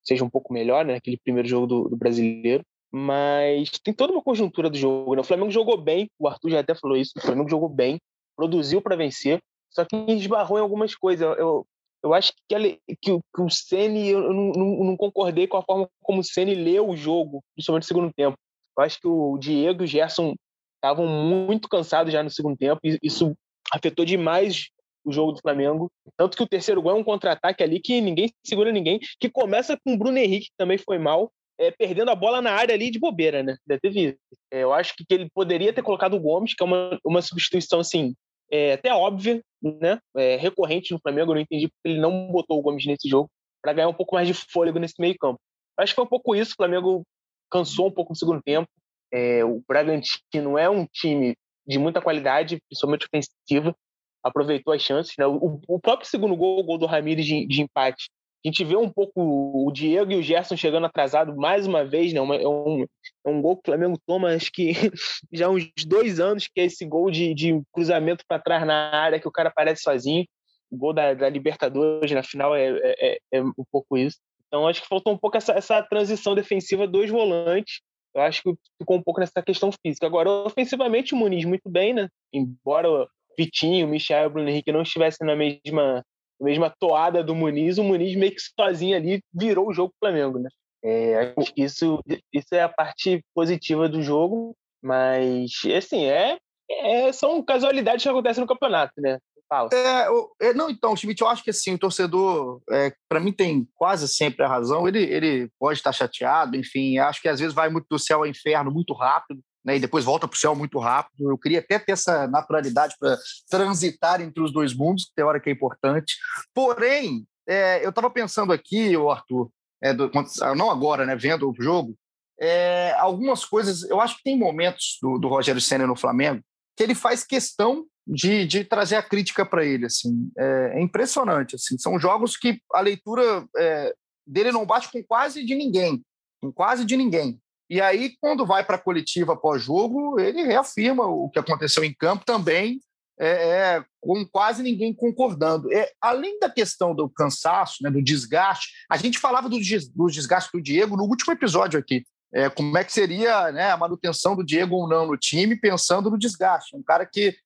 Speaker 4: seja um pouco melhor, né? Aquele primeiro jogo do, do brasileiro. Mas tem toda uma conjuntura do jogo. Né? O Flamengo jogou bem, o Arthur já até falou isso. O Flamengo jogou bem, produziu para vencer, só que esbarrou em algumas coisas. Eu, eu acho que, ele, que, que o Ceni eu não, não, não, concordei com a forma como o Ceni leu o jogo, principalmente no segundo tempo. Eu acho que o Diego e o Gerson estavam muito cansados já no segundo tempo, e isso afetou demais o jogo do Flamengo. Tanto que o terceiro gol é um contra-ataque ali que ninguém segura ninguém, que começa com o Bruno Henrique, que também foi mal, é, perdendo a bola na área ali de bobeira, né? Deve ter visto. É, eu acho que, ele poderia ter colocado o Gomes, que é uma, uma substituição, assim, é, até óbvia, né? É, recorrente no Flamengo. Eu não entendi porque ele não botou o Gomes nesse jogo para ganhar um pouco mais de fôlego nesse meio campo. Acho que foi um pouco isso. O Flamengo cansou um pouco no segundo tempo. É, o Bragantino é um time de muita qualidade, principalmente ofensiva. Aproveitou as chances. Né? O, o, próprio segundo gol, o gol do Ramires de, de empate, a gente vê um pouco o Diego e o Gerson chegando atrasado mais uma vez, né? é, um, é um gol que o Flamengo toma, acho que <laughs> já há uns dois anos, que é esse gol de, de cruzamento para trás na área, que o cara aparece sozinho. O gol da, da Libertadores na final é, é, é, um pouco isso. Então acho que faltou um pouco essa, essa transição defensiva dos volantes. Eu acho que ficou um pouco nessa questão física. Agora, ofensivamente, o Muniz muito bem, né? Embora Vitinho, Michel e o Bruno Henrique não estivessem na mesma a mesma toada do Muniz, o Muniz meio que sozinho ali virou o jogo do Flamengo, né? É, acho que isso, isso é a parte positiva do jogo, mas, assim, é, é são casualidades que acontecem no campeonato, né?
Speaker 1: Fala. É, é, não, então, Schmidt, eu acho que assim, o torcedor, é, para mim, tem quase sempre a razão. Ele, ele pode estar chateado, enfim, acho que às vezes vai muito do céu ao inferno muito rápido né, e depois volta para o céu muito rápido. Eu queria até ter essa naturalidade para transitar entre os dois mundos, que tem hora que é importante. Porém, é, eu estava pensando aqui, o Arthur, é, do, não agora, né, vendo o jogo, é, algumas coisas. Eu acho que tem momentos do, do Rogério Senna no Flamengo que ele faz questão de, de trazer a crítica para ele. Assim, é, é, impressionante. Assim, são jogos que a leitura é, dele não bate com quase de ninguém, com quase de ninguém. E aí, quando vai para a coletiva pós-jogo, ele reafirma o que aconteceu em campo também, é, é, com quase ninguém concordando. É, além da questão do cansaço, né, do desgaste, a gente falava do, do desgaste do Diego no último episódio aqui. É, como é que seria né, a manutenção do Diego ou não no time, pensando no desgaste. Um cara que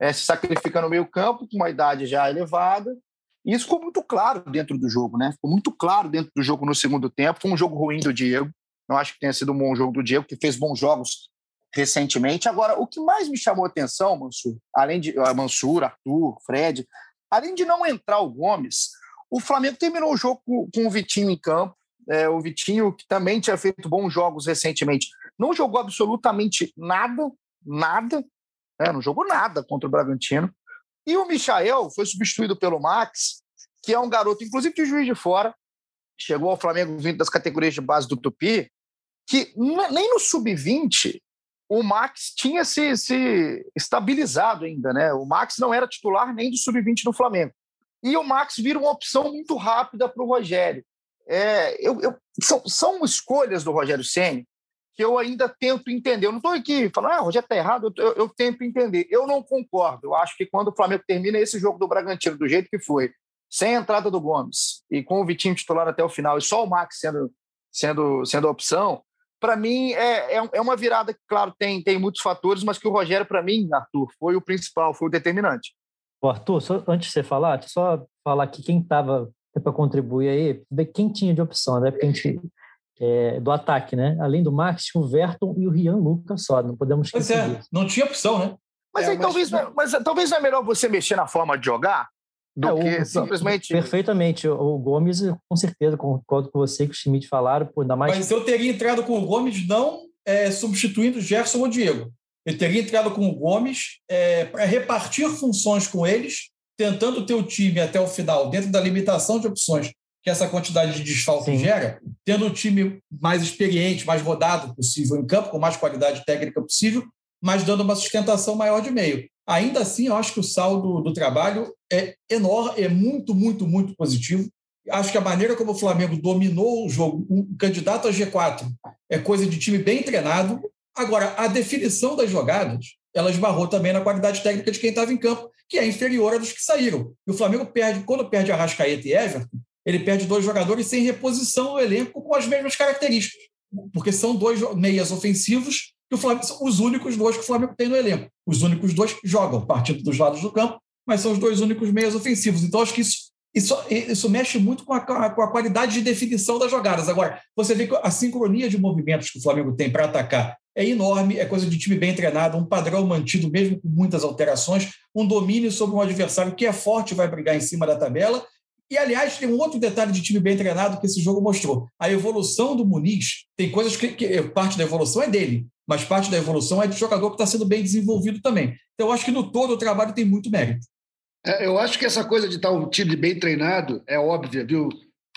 Speaker 1: é, se sacrifica no meio campo, com uma idade já elevada. E isso ficou muito claro dentro do jogo, né? Ficou muito claro dentro do jogo no segundo tempo. Foi um jogo ruim do Diego. Não acho que tenha sido um bom jogo do Diego, que fez bons jogos recentemente. Agora, o que mais me chamou a atenção, Mansur, além de uh, Mansur, Arthur, Fred, além de não entrar o Gomes, o Flamengo terminou o jogo com, com o Vitinho em campo. É, o Vitinho, que também tinha feito bons jogos recentemente, não jogou absolutamente nada, nada, né? não jogou nada contra o Bragantino. E o Michael foi substituído pelo Max, que é um garoto, inclusive de juiz de fora, chegou ao Flamengo vindo das categorias de base do Tupi, que nem no sub-20 o Max tinha se, se, estabilizado ainda, né? O Max não era titular nem do sub-20 do Flamengo. E o Max vira uma opção muito rápida para o Rogério. É, eu, eu, são, são escolhas do Rogério Senni que eu ainda tento entender. Eu não estou aqui falando, ah, o Rogério está errado, eu, eu, tento entender. Eu não concordo. Eu acho que quando o Flamengo termina esse jogo do Bragantino do jeito que foi, sem a entrada do Gomes e com o Vitinho titular até o final e só o Max sendo, sendo, sendo a opção, para mim, é, é, é, uma virada que, claro, tem, tem muitos fatores, mas que o Rogério, para mim, Arthur, foi o principal, foi o determinante.
Speaker 5: O Arthur, só, antes de você falar, só falar aqui quem estava para contribuir aí, ver quem tinha de opção, né? Porque a gente, é, do ataque, né? Além do Max, o Verton e o Rian Lucas só, não podemos esquecer. Pois
Speaker 2: é, disso. não tinha opção, né?
Speaker 1: Mas,
Speaker 2: é,
Speaker 1: aí, mas, talvez, mas talvez não é melhor você mexer na forma de jogar do é, que o, simplesmente.
Speaker 5: Perfeitamente. O Gomes, com certeza, concordo com você que o Schmidt falaram, por ainda mais.
Speaker 2: Mas eu teria entrado com o Gomes não é, substituindo Gerson ou Diego. Eu teria entrado com o Gomes é, para repartir funções com eles, tentando ter o time até o final, dentro da limitação de opções que essa quantidade de desfalque Sim. gera, tendo o time mais experiente, mais rodado possível em campo, com mais qualidade técnica possível, mas dando uma sustentação maior de meio. Ainda assim, eu acho que o saldo do trabalho é enorme, é muito, muito, muito positivo. Acho que a maneira como o Flamengo dominou o jogo, um candidato a G4, é coisa de time bem treinado. Agora, a definição das jogadas, ela esbarrou também na qualidade técnica de quem estava em campo, que é inferior a dos que saíram. E o Flamengo perde, quando perde Arrascaeta e Everton, ele perde dois jogadores sem reposição no elenco com as mesmas características, porque são dois meias ofensivos o Flamengo são os únicos dois que o Flamengo tem no elenco. Os únicos dois jogam partindo dos lados do campo, mas são os dois únicos meias ofensivos. Então, acho que isso, isso, isso mexe muito com a, com a qualidade de definição das jogadas. Agora, você vê que a sincronia de movimentos que o Flamengo tem para atacar é enorme, é coisa de time bem treinado, um padrão mantido mesmo com muitas alterações, um domínio sobre um adversário que é forte vai brigar em cima da tabela. E, aliás, tem um outro detalhe de time bem treinado que esse jogo mostrou. A evolução do Muniz, tem coisas que, que parte da evolução é dele, mas parte da evolução é de jogador que está sendo bem desenvolvido também. Então, eu acho que no todo o trabalho tem muito mérito.
Speaker 3: É, eu acho que essa coisa de estar um time bem treinado é óbvia, viu,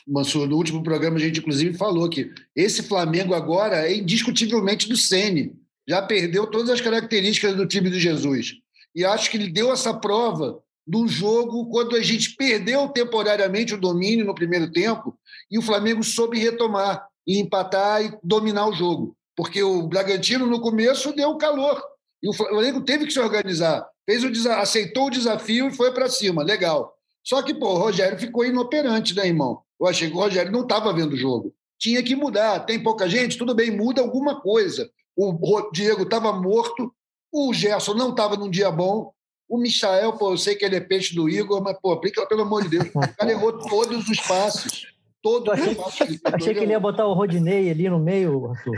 Speaker 3: Mansur? No último programa a gente, inclusive, falou que esse Flamengo agora é indiscutivelmente do Sene. Já perdeu todas as características do time do Jesus. E acho que ele deu essa prova do jogo quando a gente perdeu temporariamente o domínio no primeiro tempo e o Flamengo soube retomar e empatar e dominar o jogo. Porque o Bragantino, no começo, deu calor. E o Flamengo teve que se organizar fez o aceitou o desafio e foi para cima. Legal. Só que, pô, o Rogério ficou inoperante, né, irmão? Eu achei que o Rogério não estava vendo o jogo. Tinha que mudar. Tem pouca gente? Tudo bem, muda alguma coisa. O Diego estava morto, o Gerson não estava num dia bom, o Michael, pô, eu sei que ele é peixe do Igor, mas, pô, pelo amor de Deus, o cara errou todos os passos. Todos
Speaker 5: achei,
Speaker 3: os passos.
Speaker 5: Achei que ele ia botar o Rodinei ali no meio, Arthur.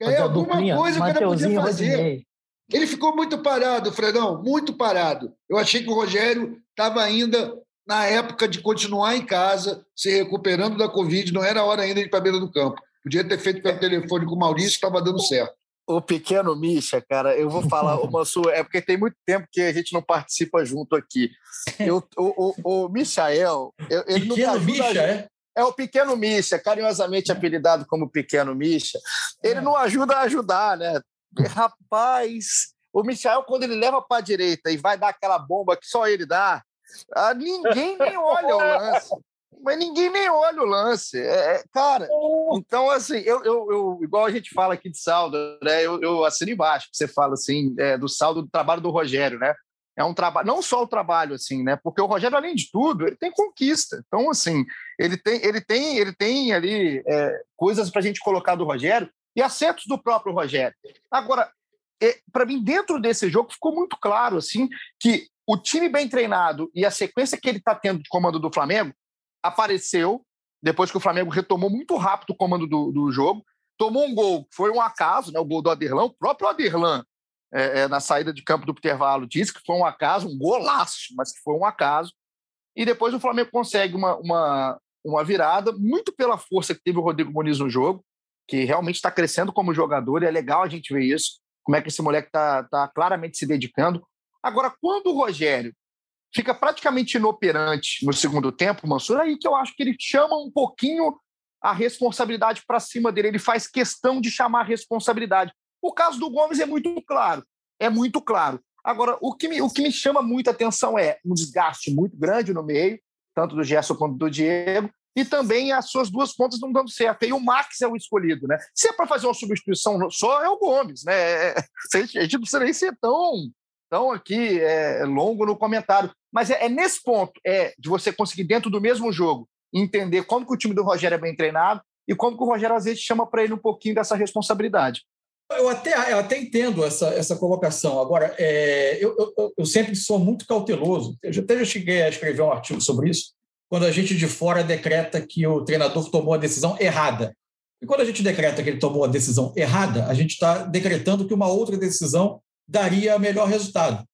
Speaker 3: É, alguma coisa que ele podia fazer. Rodinei. Ele ficou muito parado, Fredão, muito parado. Eu achei que o Rogério estava ainda na época de continuar em casa, se recuperando da Covid, não era hora ainda de ir para a beira do campo. Podia ter feito pelo telefone com o Maurício, estava dando certo.
Speaker 1: O pequeno Misha, cara, eu vou falar, o <laughs> Mansu, é porque tem muito tempo que a gente não participa junto aqui. Eu, o, o, o Michael, ele
Speaker 2: pequeno não Misha, é?
Speaker 1: É o pequeno Misha, carinhosamente apelidado como pequeno Misha. Ele é. não ajuda a ajudar, né? Rapaz, o Michel, quando ele leva para a direita e vai dar aquela bomba que só ele dá, ah, ninguém nem olha o lance. Mas ninguém nem olha o lance. É, é, cara, então, assim, eu, eu, eu, igual a gente fala aqui de saldo, né? Eu, eu assino embaixo, você fala assim, é, do saldo do trabalho do Rogério, né? É um trabalho, não só o trabalho, assim, né? Porque o Rogério, além de tudo, ele tem conquista. Então, assim, ele tem, ele tem, ele tem ali é, coisas para a gente colocar do Rogério e acertos do próprio Rogério. Agora, é, para mim, dentro desse jogo, ficou muito claro assim que o time bem treinado e a sequência que ele está tendo de comando do Flamengo apareceu depois que o Flamengo retomou muito rápido o comando do, do jogo, tomou um gol, foi um acaso, né, o gol do Aderlan, o próprio Aderlan, é, é, na saída de campo do intervalo, disse que foi um acaso, um golaço, mas que foi um acaso. E depois o Flamengo consegue uma, uma, uma virada, muito pela força que teve o Rodrigo Muniz no jogo, que realmente está crescendo como jogador, e é legal a gente ver isso, como é que esse moleque está tá claramente se dedicando. Agora, quando o Rogério fica praticamente inoperante no segundo tempo, Mansur, aí que eu acho que ele chama um pouquinho a responsabilidade para cima dele, ele faz questão de chamar a responsabilidade. O caso do Gomes é muito claro, é muito claro. Agora, o que me, o que me chama muita atenção é um desgaste muito grande no meio, tanto do Gerson quanto do Diego, e também as suas duas pontas não dando certo. E o Max é o escolhido, né? Se é para fazer uma substituição só, é o Gomes, né? É, <laughs> a gente não precisa nem ser tão, tão aqui é, longo no comentário. Mas é, é, nesse ponto é de você conseguir, dentro do mesmo jogo, entender como que o time do Rogério é bem treinado e como que o Rogério, às vezes, chama para ele um pouquinho dessa responsabilidade.
Speaker 2: Eu até, eu até entendo essa, essa colocação. Agora, é, eu, eu, eu, sempre sou muito cauteloso. Eu até já cheguei a escrever um artigo sobre isso quando a gente de fora decreta que o treinador tomou a decisão errada. E quando a gente decreta que ele tomou a decisão errada, a gente está decretando que uma outra decisão daria melhor resultado.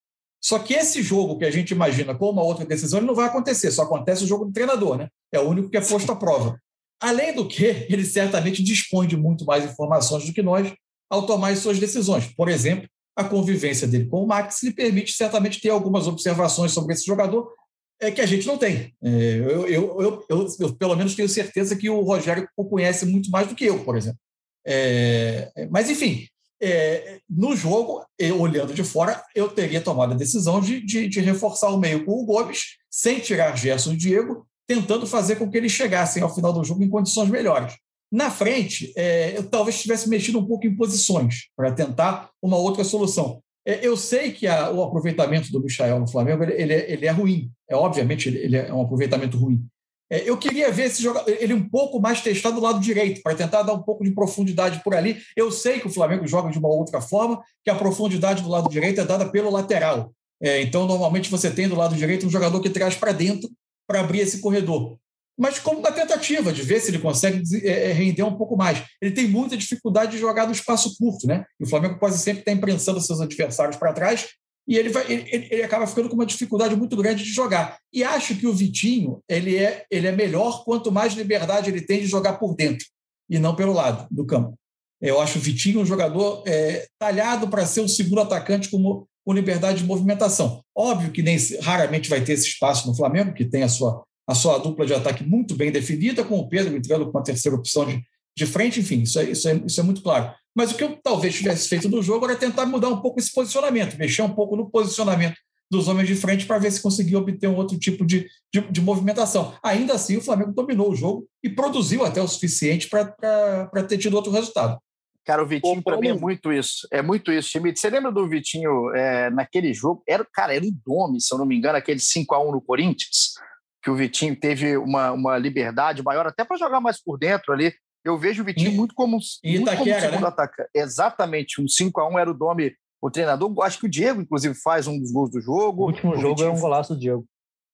Speaker 2: Só que esse jogo que a gente imagina com uma outra decisão, ele não vai acontecer, só acontece o jogo do treinador, né? É o único que é posto à prova. Além do que, <laughs> ele certamente dispõe de muito mais informações do que nós ao tomar as suas decisões. Por exemplo, a convivência dele com o Max lhe permite certamente ter algumas observações sobre esse jogador é que a gente não tem. É, eu, eu, eu, eu, pelo menos, tenho certeza que o Rogério o conhece muito mais do que eu, por exemplo. É, mas, enfim, é, no jogo, eu, olhando de fora, eu teria tomado a decisão de, de, de, reforçar o meio com o Gomes, sem tirar Gerson e Diego, tentando fazer com que eles chegassem ao final do jogo em condições melhores. Na frente, é, eu talvez tivesse mexido um pouco em posições para tentar uma outra solução. É, eu sei que a, o aproveitamento do Michael no Flamengo ele, ele, é, ele é ruim. É, obviamente, ele, ele, é um aproveitamento ruim. É, eu queria ver esse jogador, ele um pouco mais testado do lado direito, para tentar dar um pouco de profundidade por ali. Eu sei que o Flamengo joga de uma outra forma, que a profundidade do lado direito é dada pelo lateral. É, então, normalmente, você tem do lado direito um jogador que traz para dentro para abrir esse corredor. mas como uma tentativa de ver se ele consegue é, é, render um pouco mais. Ele tem muita dificuldade de jogar no espaço curto, né? E o Flamengo quase sempre está imprensando seus adversários para trás e ele, vai, ele, ele, acaba ficando com uma dificuldade muito grande de jogar. E acho que o Vitinho ele é, ele é melhor quanto mais liberdade ele tem de jogar por dentro e não pelo lado do campo. Eu acho o Vitinho um jogador é, talhado para ser o segundo atacante com, com liberdade de movimentação. Óbvio que nem raramente vai ter esse espaço no Flamengo, que tem a sua a sua dupla de ataque muito bem definida, com o Pedro entrando com a terceira opção de, de frente, enfim, isso é, isso, é, isso é muito claro. Mas o que eu talvez tivesse feito no jogo era tentar mudar um pouco esse posicionamento, mexer um pouco no posicionamento dos homens de frente para ver se conseguia obter um outro tipo de, de, de, movimentação. Ainda assim, o Flamengo dominou o jogo e produziu até o suficiente para ter tido outro resultado.
Speaker 1: Cara, o Vitinho para mim é muito isso. É muito isso, Schmidt. Você lembra do Vitinho é, naquele jogo? Era, cara, era o Dome, se eu não me engano, aquele 5 a 1 no Corinthians que o Vitinho teve uma, uma liberdade maior, até para jogar mais por dentro ali. Eu vejo o Vitinho e, muito como,
Speaker 2: e
Speaker 1: muito
Speaker 2: Itaquera,
Speaker 1: como segundo
Speaker 2: né?
Speaker 1: atacante. Exatamente, um 5x1 era o Domi, o treinador. Acho que o Diego, inclusive, faz um dos gols do jogo.
Speaker 5: O último
Speaker 1: o
Speaker 5: jogo
Speaker 1: Vitinho...
Speaker 5: é um golaço do Diego.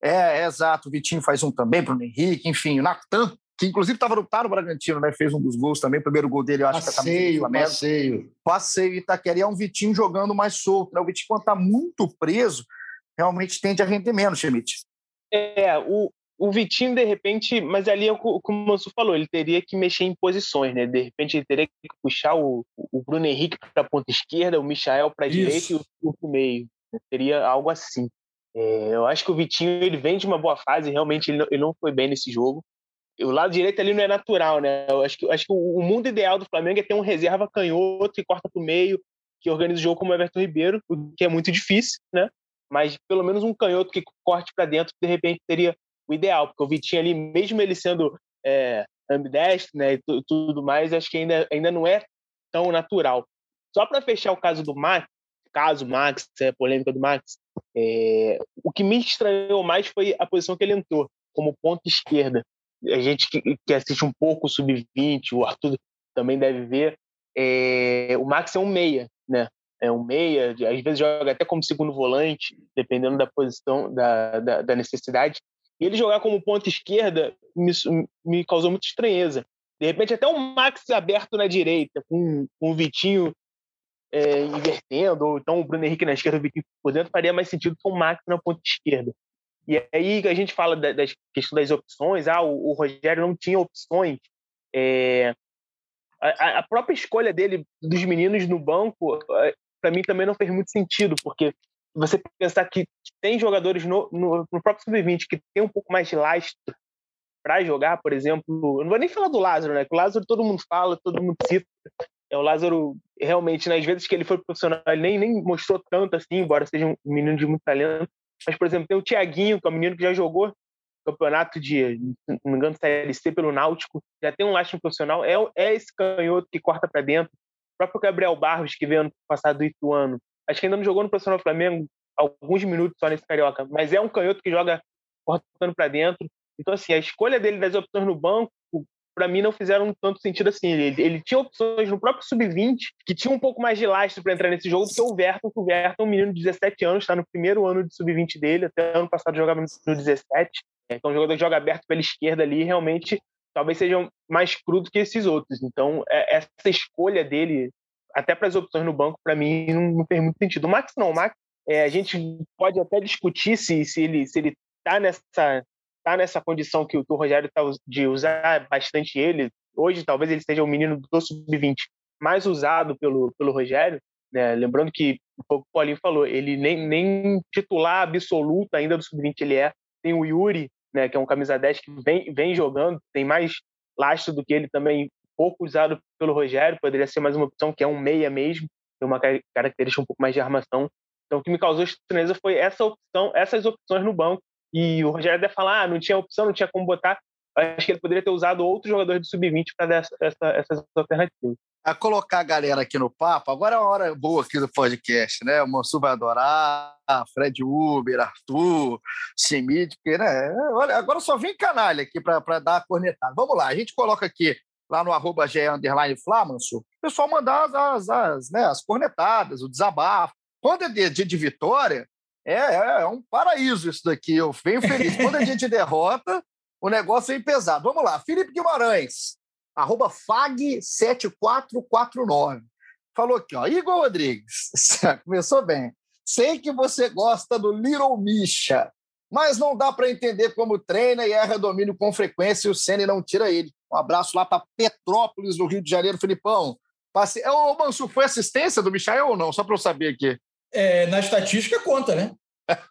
Speaker 1: É, é, exato. O Vitinho faz um também para o Henrique, enfim, o Natan, que inclusive estava no, no Bragantino, né? Fez um dos gols também. O primeiro gol dele, eu acho
Speaker 3: passeio,
Speaker 1: que é a
Speaker 3: Passeio,
Speaker 1: Passeio Itaquera. E é um Vitinho jogando mais solto, né? O Vitinho, quando está muito preso, realmente tende a render menos, Schmidt.
Speaker 4: É, o, o Vitinho, de repente, mas ali é o que o Manso falou, ele teria que mexer em posições, né? De repente ele teria que puxar o, o Bruno Henrique para a ponta esquerda, o Michael para a direita e o para o meio. Seria algo assim. É, eu acho que o Vitinho ele vem de uma boa fase, realmente ele não, ele não foi bem nesse jogo. O lado direito ali não é natural, né? Eu acho que, eu acho que o mundo ideal do Flamengo é ter um reserva canhoto que corta para o meio, que organiza o jogo como o Everton Ribeiro, o que é muito difícil, né? Mas pelo menos um canhoto que corte para dentro, de repente teria o ideal, porque o Vitinho ali, mesmo ele sendo é, ambidestro né, e tudo mais, acho que ainda, ainda não é tão natural. Só para fechar o caso do Max, caso Max, é polêmica do Max, é, o que me estranhou mais foi a posição que ele entrou, como ponta esquerda. A gente que, que assiste um pouco o Sub-20, o Arthur também deve ver, é, o Max é um meia, né? É um meia, às vezes joga até como segundo volante, dependendo da posição, da, da, da necessidade. Ele jogar como ponta esquerda me, me causou muita estranheza. De repente, até o Max aberto na direita, com, com o Vitinho é, invertendo, ou então o Bruno Henrique na esquerda, o Vitinho por dentro, faria mais sentido que o Max na ponta esquerda. E aí a gente fala da, das questão das opções, ah, o, o Rogério não tinha opções. É, a, a, própria escolha dele dos meninos no banco, é, para mim também não fez muito sentido, porque você pensar que tem jogadores no, no, no próprio sub-20 que tem um pouco mais de lastro para jogar, por exemplo, eu não vou nem falar do Lázaro, né? Que o Lázaro todo mundo fala, todo mundo cita. É, o Lázaro, realmente, nas vezes que ele foi profissional, ele nem, nem mostrou tanto assim, embora seja um menino de muito talento. Mas, por exemplo, tem o Thiaguinho, que é um menino que já jogou campeonato de, não me engano, CLC pelo Náutico, já tem um lastro profissional, é, é esse canhoto que corta para dentro. O próprio Gabriel Barros, que veio ano passado do Ituano, Acho que ainda não jogou no profissional Flamengo alguns minutos só nesse Carioca, mas é um canhoto que joga cortando para dentro. Então, assim, a escolha dele das opções no banco, para mim, não fizeram tanto sentido assim. Ele, ele tinha opções no próprio Sub-20 que tinha um pouco mais de lastro para entrar nesse jogo do que o Verton, o Verton é um menino de 17 anos, está no primeiro ano de Sub-20 dele, até ano passado jogava no 17. Então, um jogador que joga aberto pela esquerda ali, realmente, talvez sejam mais crudo que esses outros. Então, é, essa escolha dele até para as opções no banco, para mim, não, fez muito sentido. O Max não, o Max, é, a gente pode até discutir se, se ele se ele está nessa tá nessa condição que, que o Rogério está de usar bastante ele. Hoje, talvez ele seja o menino do sub-20 mais usado pelo, pelo Rogério. Né? Lembrando que, o Paulinho falou, ele nem, nem titular absoluto ainda do sub-20 ele é. Tem o Yuri, né, que é um camisa 10 que vem, vem jogando, tem mais lastro do que ele também pouco usado pelo Rogério, poderia ser mais uma opção que é um meia mesmo, tem uma característica um pouco mais de armação. Então, o que me causou estranheza foi essa opção, essas opções no banco. E o Rogério deve falar, ah, não tinha opção, não tinha como botar. Acho que ele poderia ter usado outros jogadores do sub-20 para dar essa, essa, essas alternativas.
Speaker 1: A colocar a galera aqui no papo, agora é uma hora boa aqui do podcast, né? O Mansur vai adorar, Fred Uber, Arthur, Schmidt, porque, né? Olha, agora só vem canalha aqui para dar a cornetada. Vamos lá, a gente coloca aqui lá no arroba G underline Flamanso, o pessoal mandar as, as, as, né, as cornetadas, o desabafo. Quando é dia de vitória, é, é, é, um paraíso isso daqui. Eu venho feliz. Quando é dia de derrota, o negócio é pesado. Vamos lá, Felipe Guimarães, arroba FAG7449. Falou aqui, ó, Igor Rodrigues, <laughs> começou bem. Sei que você gosta do Little Misha, mas não dá para entender como treina e erra domínio com frequência e o Senna não tira ele. Um abraço lá para Petrópolis, no Rio de Janeiro, Filipão. Passe... Ô, Manso, foi assistência do Michael ou não? Só para eu saber aqui.
Speaker 2: É, na estatística conta, né?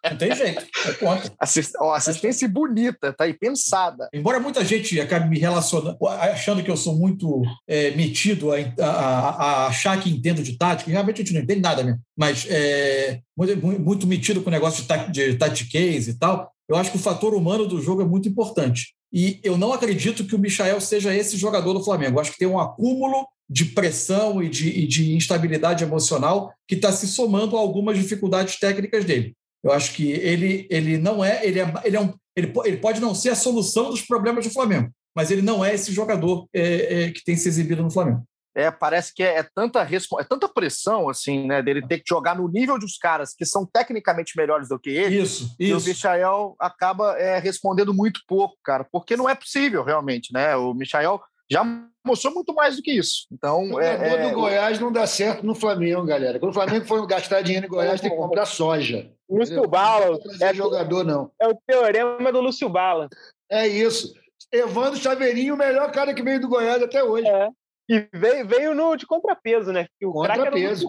Speaker 2: Não tem jeito, é conta. <laughs>
Speaker 1: Assist... Oh, assistência bonita, tá aí pensada.
Speaker 2: Embora muita gente acabe me relacionando, achando que eu sou muito é, metido a, a, a, achar que entendo de tática, realmente a gente não entende nada mesmo, mas é, muito, muito metido com o negócio de, de e tal, eu acho que o fator humano do jogo é muito importante. E eu não acredito que o Michael seja esse jogador do Flamengo. Acho que tem um acúmulo de pressão e de, e de instabilidade emocional que está se somando a algumas dificuldades técnicas dele. Eu acho que ele, ele não é, ele é, ele é um, ele, ele pode não ser a solução dos problemas do Flamengo, mas ele não é esse jogador é, é, que tem se exibido no Flamengo.
Speaker 1: É, parece que é, é, tanta, é tanta pressão, assim, né, dele ter que jogar no nível dos caras que são tecnicamente melhores do que ele.
Speaker 2: Isso,
Speaker 1: e
Speaker 2: isso.
Speaker 1: o Michael acaba é, respondendo muito pouco, cara, porque não é possível, realmente, né? O Michael já mostrou muito mais do que isso. Então, o
Speaker 3: é, é, do Goiás não dá certo no Flamengo, galera. Quando o Flamengo for gastar dinheiro em Goiás, tem que comprar soja.
Speaker 4: Lúcio Bala.
Speaker 3: Não é jogador, não.
Speaker 4: É o teorema do Lúcio Bala.
Speaker 3: É isso. Evandro Chaveirinho, o melhor cara que veio do Goiás até hoje.
Speaker 4: É. E veio, veio no, de contrapeso, né?
Speaker 3: o contrapeso.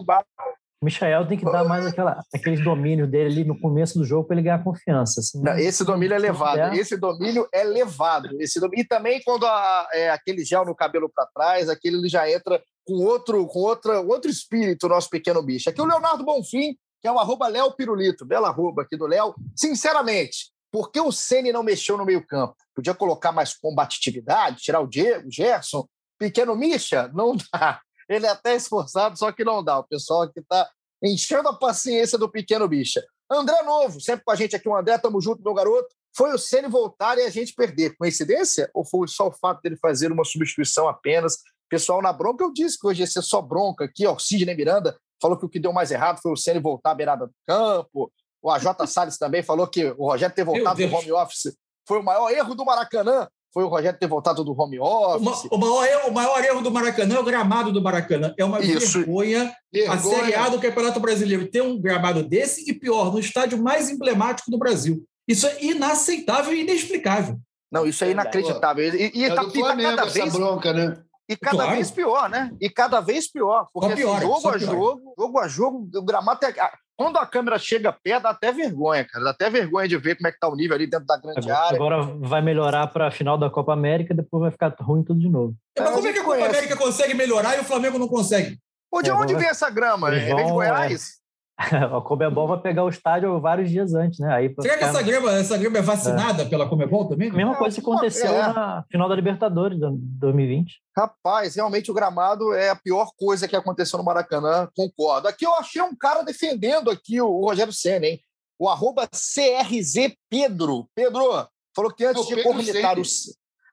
Speaker 5: O Michael tem que dar mais aquela, aqueles domínios dele ali no começo do jogo para ele ganhar confiança. Assim,
Speaker 1: Não, esse domínio é levado. Esse domínio é levado. Esse domínio, e também quando a, é, aquele gel no cabelo para trás, aquele ele já entra com outro, com outra, outro espírito, nosso pequeno bicho. Aqui o Leonardo Bonfim, que é o arroba Léo Pirulito, bela arroba aqui do Léo. Sinceramente, por que o Ceni não mexeu no meio-campo? Podia colocar mais combatividade, tirar o Diego, o Gerson, pequeno Misha? Não dá. Ele é até esforçado, só que não dá. O pessoal aqui está enchendo a paciência do pequeno bicha. André Novo, sempre com a gente aqui, o André, tamo junto, meu garoto. Foi o Ceni voltar e a gente perder. Coincidência? Ou foi só o fato dele fazer uma substituição apenas? Pessoal, na bronca, eu disse que hoje ia ser só bronca aqui, ó. O Sidney Miranda falou que o que deu mais errado foi o Ceni voltar à beirada do campo. O AJ Salles também falou que o Rogério ter voltado do home office foi o maior erro do Maracanã foi o Rogério ter voltado do home office.
Speaker 2: O maior, erro, o maior erro do Maracanã é o gramado do Maracanã. É uma Isso. vergonha, vergonha. a Série A do Campeonato Brasileiro ter um gramado desse e, pior, no estádio mais emblemático do Brasil. Isso é inaceitável e inexplicável.
Speaker 1: Não, isso é inacreditável. E, e, é tá,
Speaker 3: e tá cada vez. Bronca, né?
Speaker 1: E cada claro. vez pior, né? E cada vez pior. Porque pior, assim, jogo a jogo, jogo a jogo, o gramado. É... Quando a câmera chega perto, dá até vergonha, cara. Dá até vergonha de ver como é que tá o nível ali dentro da grande
Speaker 5: agora,
Speaker 1: área.
Speaker 5: Agora vai melhorar para a final da Copa América, depois vai ficar ruim tudo de novo.
Speaker 2: É, mas como é que a Copa conhece. América consegue melhorar e o Flamengo não consegue?
Speaker 1: Pô, de é, onde vem essa grama? Vem de Goiás? <laughs>
Speaker 5: a Comebol vai pegar o estádio vários dias antes, né? Aí
Speaker 2: Será que essa grama, essa grama é vacinada é. pela Comebol também? A
Speaker 5: mesma coisa que aconteceu é. na final da Libertadores de 2020.
Speaker 1: Rapaz, realmente o gramado é a pior coisa que aconteceu no Maracanã, concordo. Aqui eu achei um cara defendendo aqui o Rogério Senna, hein? O arroba CRZ Pedro. Pedro, falou que antes de cornetar o...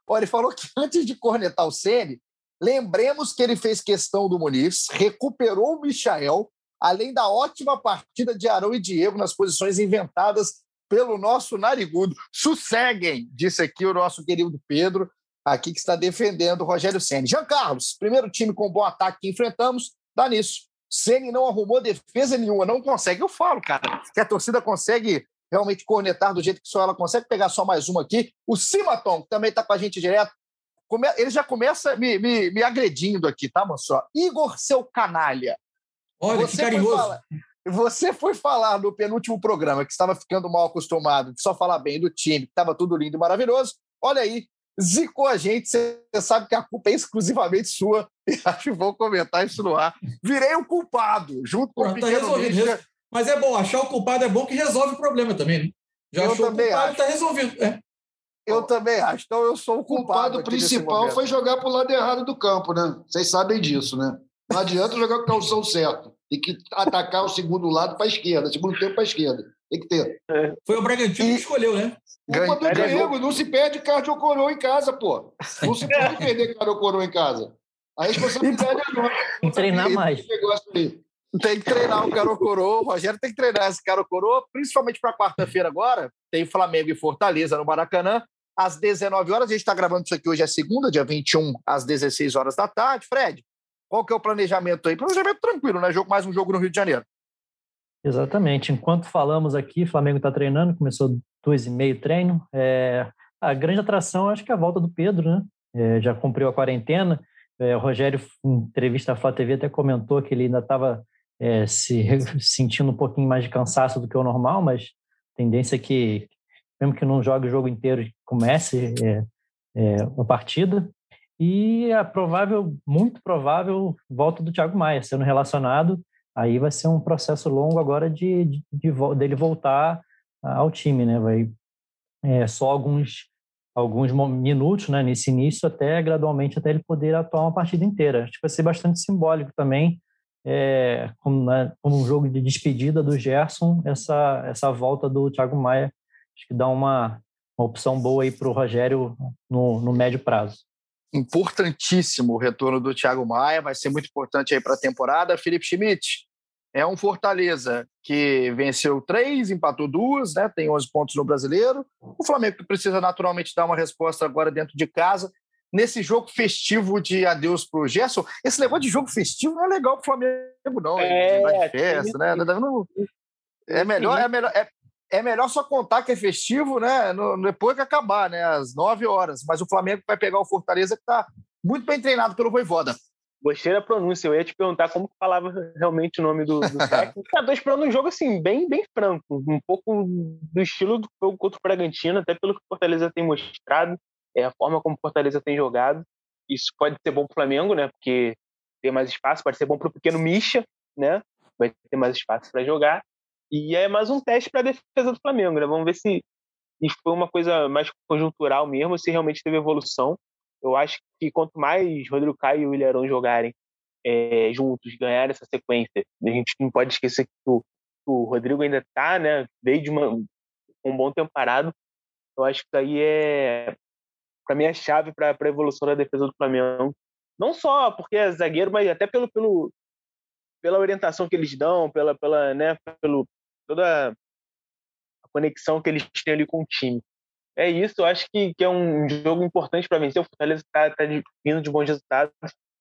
Speaker 1: Olha, ele falou que <laughs> antes de cornetar o Sene, lembremos que ele fez questão do Muniz, recuperou o Michael, além da ótima partida de Arão e Diego nas posições inventadas pelo nosso narigudo. Sosseguem, disse aqui o nosso querido Pedro, aqui que está defendendo o Rogério Senna. Jean Carlos, primeiro time com bom ataque que enfrentamos, dá nisso. Ceni não arrumou defesa nenhuma, não consegue. Eu falo, cara, que a torcida consegue realmente cornetar do jeito que só ela consegue pegar só mais uma aqui. O Simaton, que também está com a gente direto, ele já começa me, me, me agredindo aqui, tá, Mansó? Igor, seu canalha.
Speaker 2: Olha, você que carinhoso. Foi falar,
Speaker 1: você foi falar no penúltimo programa que estava ficando mal acostumado de só falar bem do time, que estava tudo lindo e maravilhoso. Olha aí, zicou a gente. Você sabe que a culpa é exclusivamente sua. <laughs> E acho que vou comentar isso no ar. Virei o culpado, junto com Pronto, o tá resolvido.
Speaker 2: Mas é bom, achar o culpado é bom que resolve o problema também. Né? Já eu achou também o culpado, está resolvido. É.
Speaker 1: Eu também acho. Então eu sou o culpado.
Speaker 3: O culpado principal foi jogar para o lado errado do campo, né? Vocês sabem disso, né? Não adianta jogar com o calção certo. Tem que atacar o segundo lado para a esquerda, segundo tempo para a esquerda. Tem que ter.
Speaker 2: É. Foi o Bragantino e... que escolheu, né?
Speaker 3: Culpa do Diego, não se perde cardio coroa em casa, pô. Não se pode perder cardio coroa em casa. A responsabilidade é nossa.
Speaker 5: Tem que treinar mais.
Speaker 1: Tem que treinar o Caro Coroa. O Rogério tem que treinar esse Caro Coroa, principalmente para quarta-feira agora. Tem Flamengo e Fortaleza no Maracanã. às 19 horas. A gente está gravando isso aqui hoje, é segunda, dia 21, às 16 horas da tarde. Fred, qual que é o planejamento aí? Planejamento tranquilo, né? Jogo, mais um jogo no Rio de Janeiro.
Speaker 5: Exatamente. Enquanto falamos aqui, o Flamengo está treinando, começou duas e meio treino. É, a grande atração, acho que é a volta do Pedro, né? É, já cumpriu a quarentena. É, o Rogério, em entrevista à Flá TV, até comentou que ele ainda estava é, se <laughs> sentindo um pouquinho mais de cansaço do que o normal, mas tendência é que, mesmo que não jogue o jogo inteiro, comece é, é, a partida. E a provável, muito provável, volta do Thiago Maia sendo relacionado. Aí vai ser um processo longo agora de, de, de dele voltar ao time, né? Vai é, só alguns alguns minutos, né? Nesse início, até gradualmente até ele poder atuar uma partida inteira. Acho que vai ser bastante simbólico também é, como, né, como, um jogo de despedida do Gerson, essa, essa volta do Thiago Maia, acho que dá uma, uma opção boa aí para o Rogério no, no médio prazo.
Speaker 1: Importantíssimo o retorno do Thiago Maia, vai ser muito importante aí para a temporada. Felipe Schmidt, é um Fortaleza que venceu três, empatou duas, né? tem 11 pontos no brasileiro. O Flamengo precisa naturalmente dar uma resposta agora dentro de casa nesse jogo festivo de adeus pro Gerson. Esse negócio de jogo festivo não é legal pro Flamengo, não. É, de festa, né? Não, é melhor, é melhor, é, é melhor só contar que é festivo, né? No, depois que acabar, né? Às nove horas. Mas o Flamengo vai pegar o Fortaleza, que está muito bem treinado pelo Voivoda.
Speaker 4: Gostei da pronúncia. Eu ia te perguntar como falava realmente o nome do, do <laughs> técnico. Estou esperando um jogo assim, bem, bem franco, um pouco do estilo do jogo contra o Bragantino, até pelo que o Fortaleza tem mostrado é a forma como o Fortaleza tem jogado. Isso pode ser bom para o Flamengo, né? Porque tem mais espaço, pode ser bom para o pequeno Misha, né? Vai ter mais espaço para jogar. E é mais um teste para a defesa do Flamengo, né? Vamos ver se isso foi uma coisa mais conjuntural mesmo, se realmente teve evolução. Eu acho que quanto mais Rodrigo Caio e o Ilharão jogarem é, juntos, ganhar essa sequência, a gente não pode esquecer que o, o Rodrigo ainda está, né? Veio de uma, um bom tempo parado. Eu acho que isso aí é, para mim, é chave para a evolução da defesa do Flamengo. Não só porque é zagueiro, mas até pelo, pelo, pela orientação que eles dão, pela, pela, né, pelo, toda a conexão que eles têm ali com o time. É isso, eu acho que, que é um jogo importante para vencer. O Fortaleza está tá vindo de bons resultados,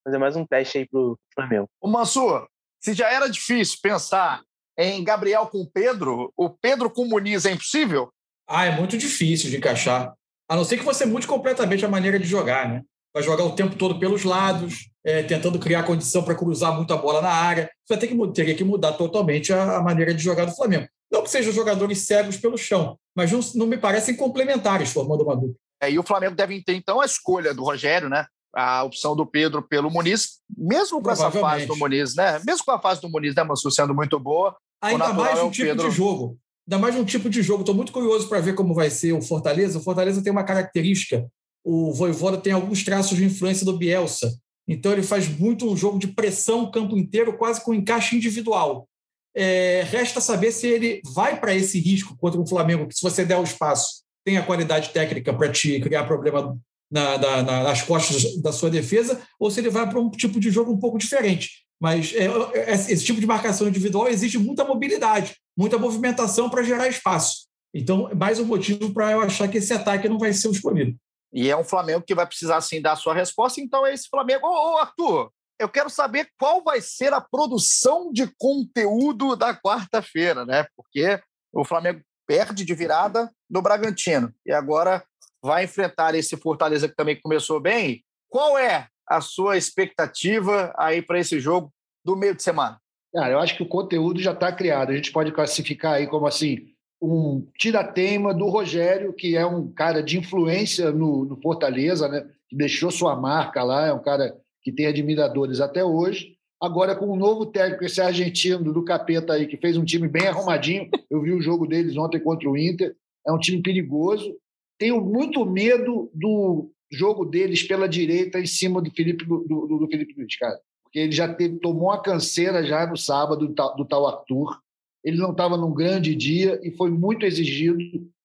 Speaker 4: mas é mais um teste aí para o Flamengo.
Speaker 1: O Mansur, se já era difícil pensar em Gabriel com Pedro, o Pedro com Muniz é impossível?
Speaker 2: Ah, é muito difícil de encaixar. A não ser que você mude completamente a maneira de jogar, né? Vai jogar o tempo todo pelos lados, é, tentando criar condição para cruzar muita bola na área. Você vai ter que, teria que mudar totalmente a, a, maneira de jogar do Flamengo. Não que sejam jogadores cegos pelo chão, mas não, não me parecem complementares formando uma dupla.
Speaker 1: É, e o Flamengo deve ter, então, a escolha do Rogério, né? A opção do Pedro pelo Muniz, mesmo com essa fase do Muniz, né? Mesmo com a fase do Muniz, né, Mansur, sendo muito boa.
Speaker 2: Ainda mais um é tipo Pedro... de jogo ainda mais um tipo de jogo. Estou muito curioso para ver como vai ser o Fortaleza. O Fortaleza tem uma característica. O Voivoda tem alguns traços de influência do Bielsa. Então ele faz muito um jogo de pressão o campo inteiro, quase com encaixe individual. É, resta saber se ele vai para esse risco contra o Flamengo, que se você der o espaço, tem a qualidade técnica para te criar problema na, na, nas costas da sua defesa, ou se ele vai para um tipo de jogo um pouco diferente. Mas é, é, esse tipo de marcação individual exige muita mobilidade, muita movimentação para gerar espaço. Então, mais um motivo para eu achar que esse ataque não vai ser escolhido.
Speaker 1: E é um Flamengo que vai precisar, sim, dar a sua resposta. Então, é esse Flamengo. Ô, ô, Arthur, eu quero saber qual vai ser a produção de conteúdo da quarta-feira, né? Porque o Flamengo perde de virada no Bragantino e agora vai enfrentar esse Fortaleza que também começou bem. Qual é a sua expectativa aí para esse jogo do meio de semana?
Speaker 3: Cara, eu acho que o conteúdo já está criado. A gente pode classificar aí como assim um tira-teima do Rogério, que é um cara de influência no, no, Fortaleza, né? que deixou sua marca lá, é um cara que tem admiradores até hoje. Agora, com um novo técnico, esse argentino do Capeta aí, que fez um time bem arrumadinho, eu vi o jogo deles ontem contra o Inter, é um time perigoso. Tenho muito medo do jogo deles pela direita em cima do Felipe do, do, do Felipe Luiz, cara. Porque ele já teve, tomou uma canseira já no sábado do, do tal Arthur. Ele não estava num grande dia e foi muito exigido.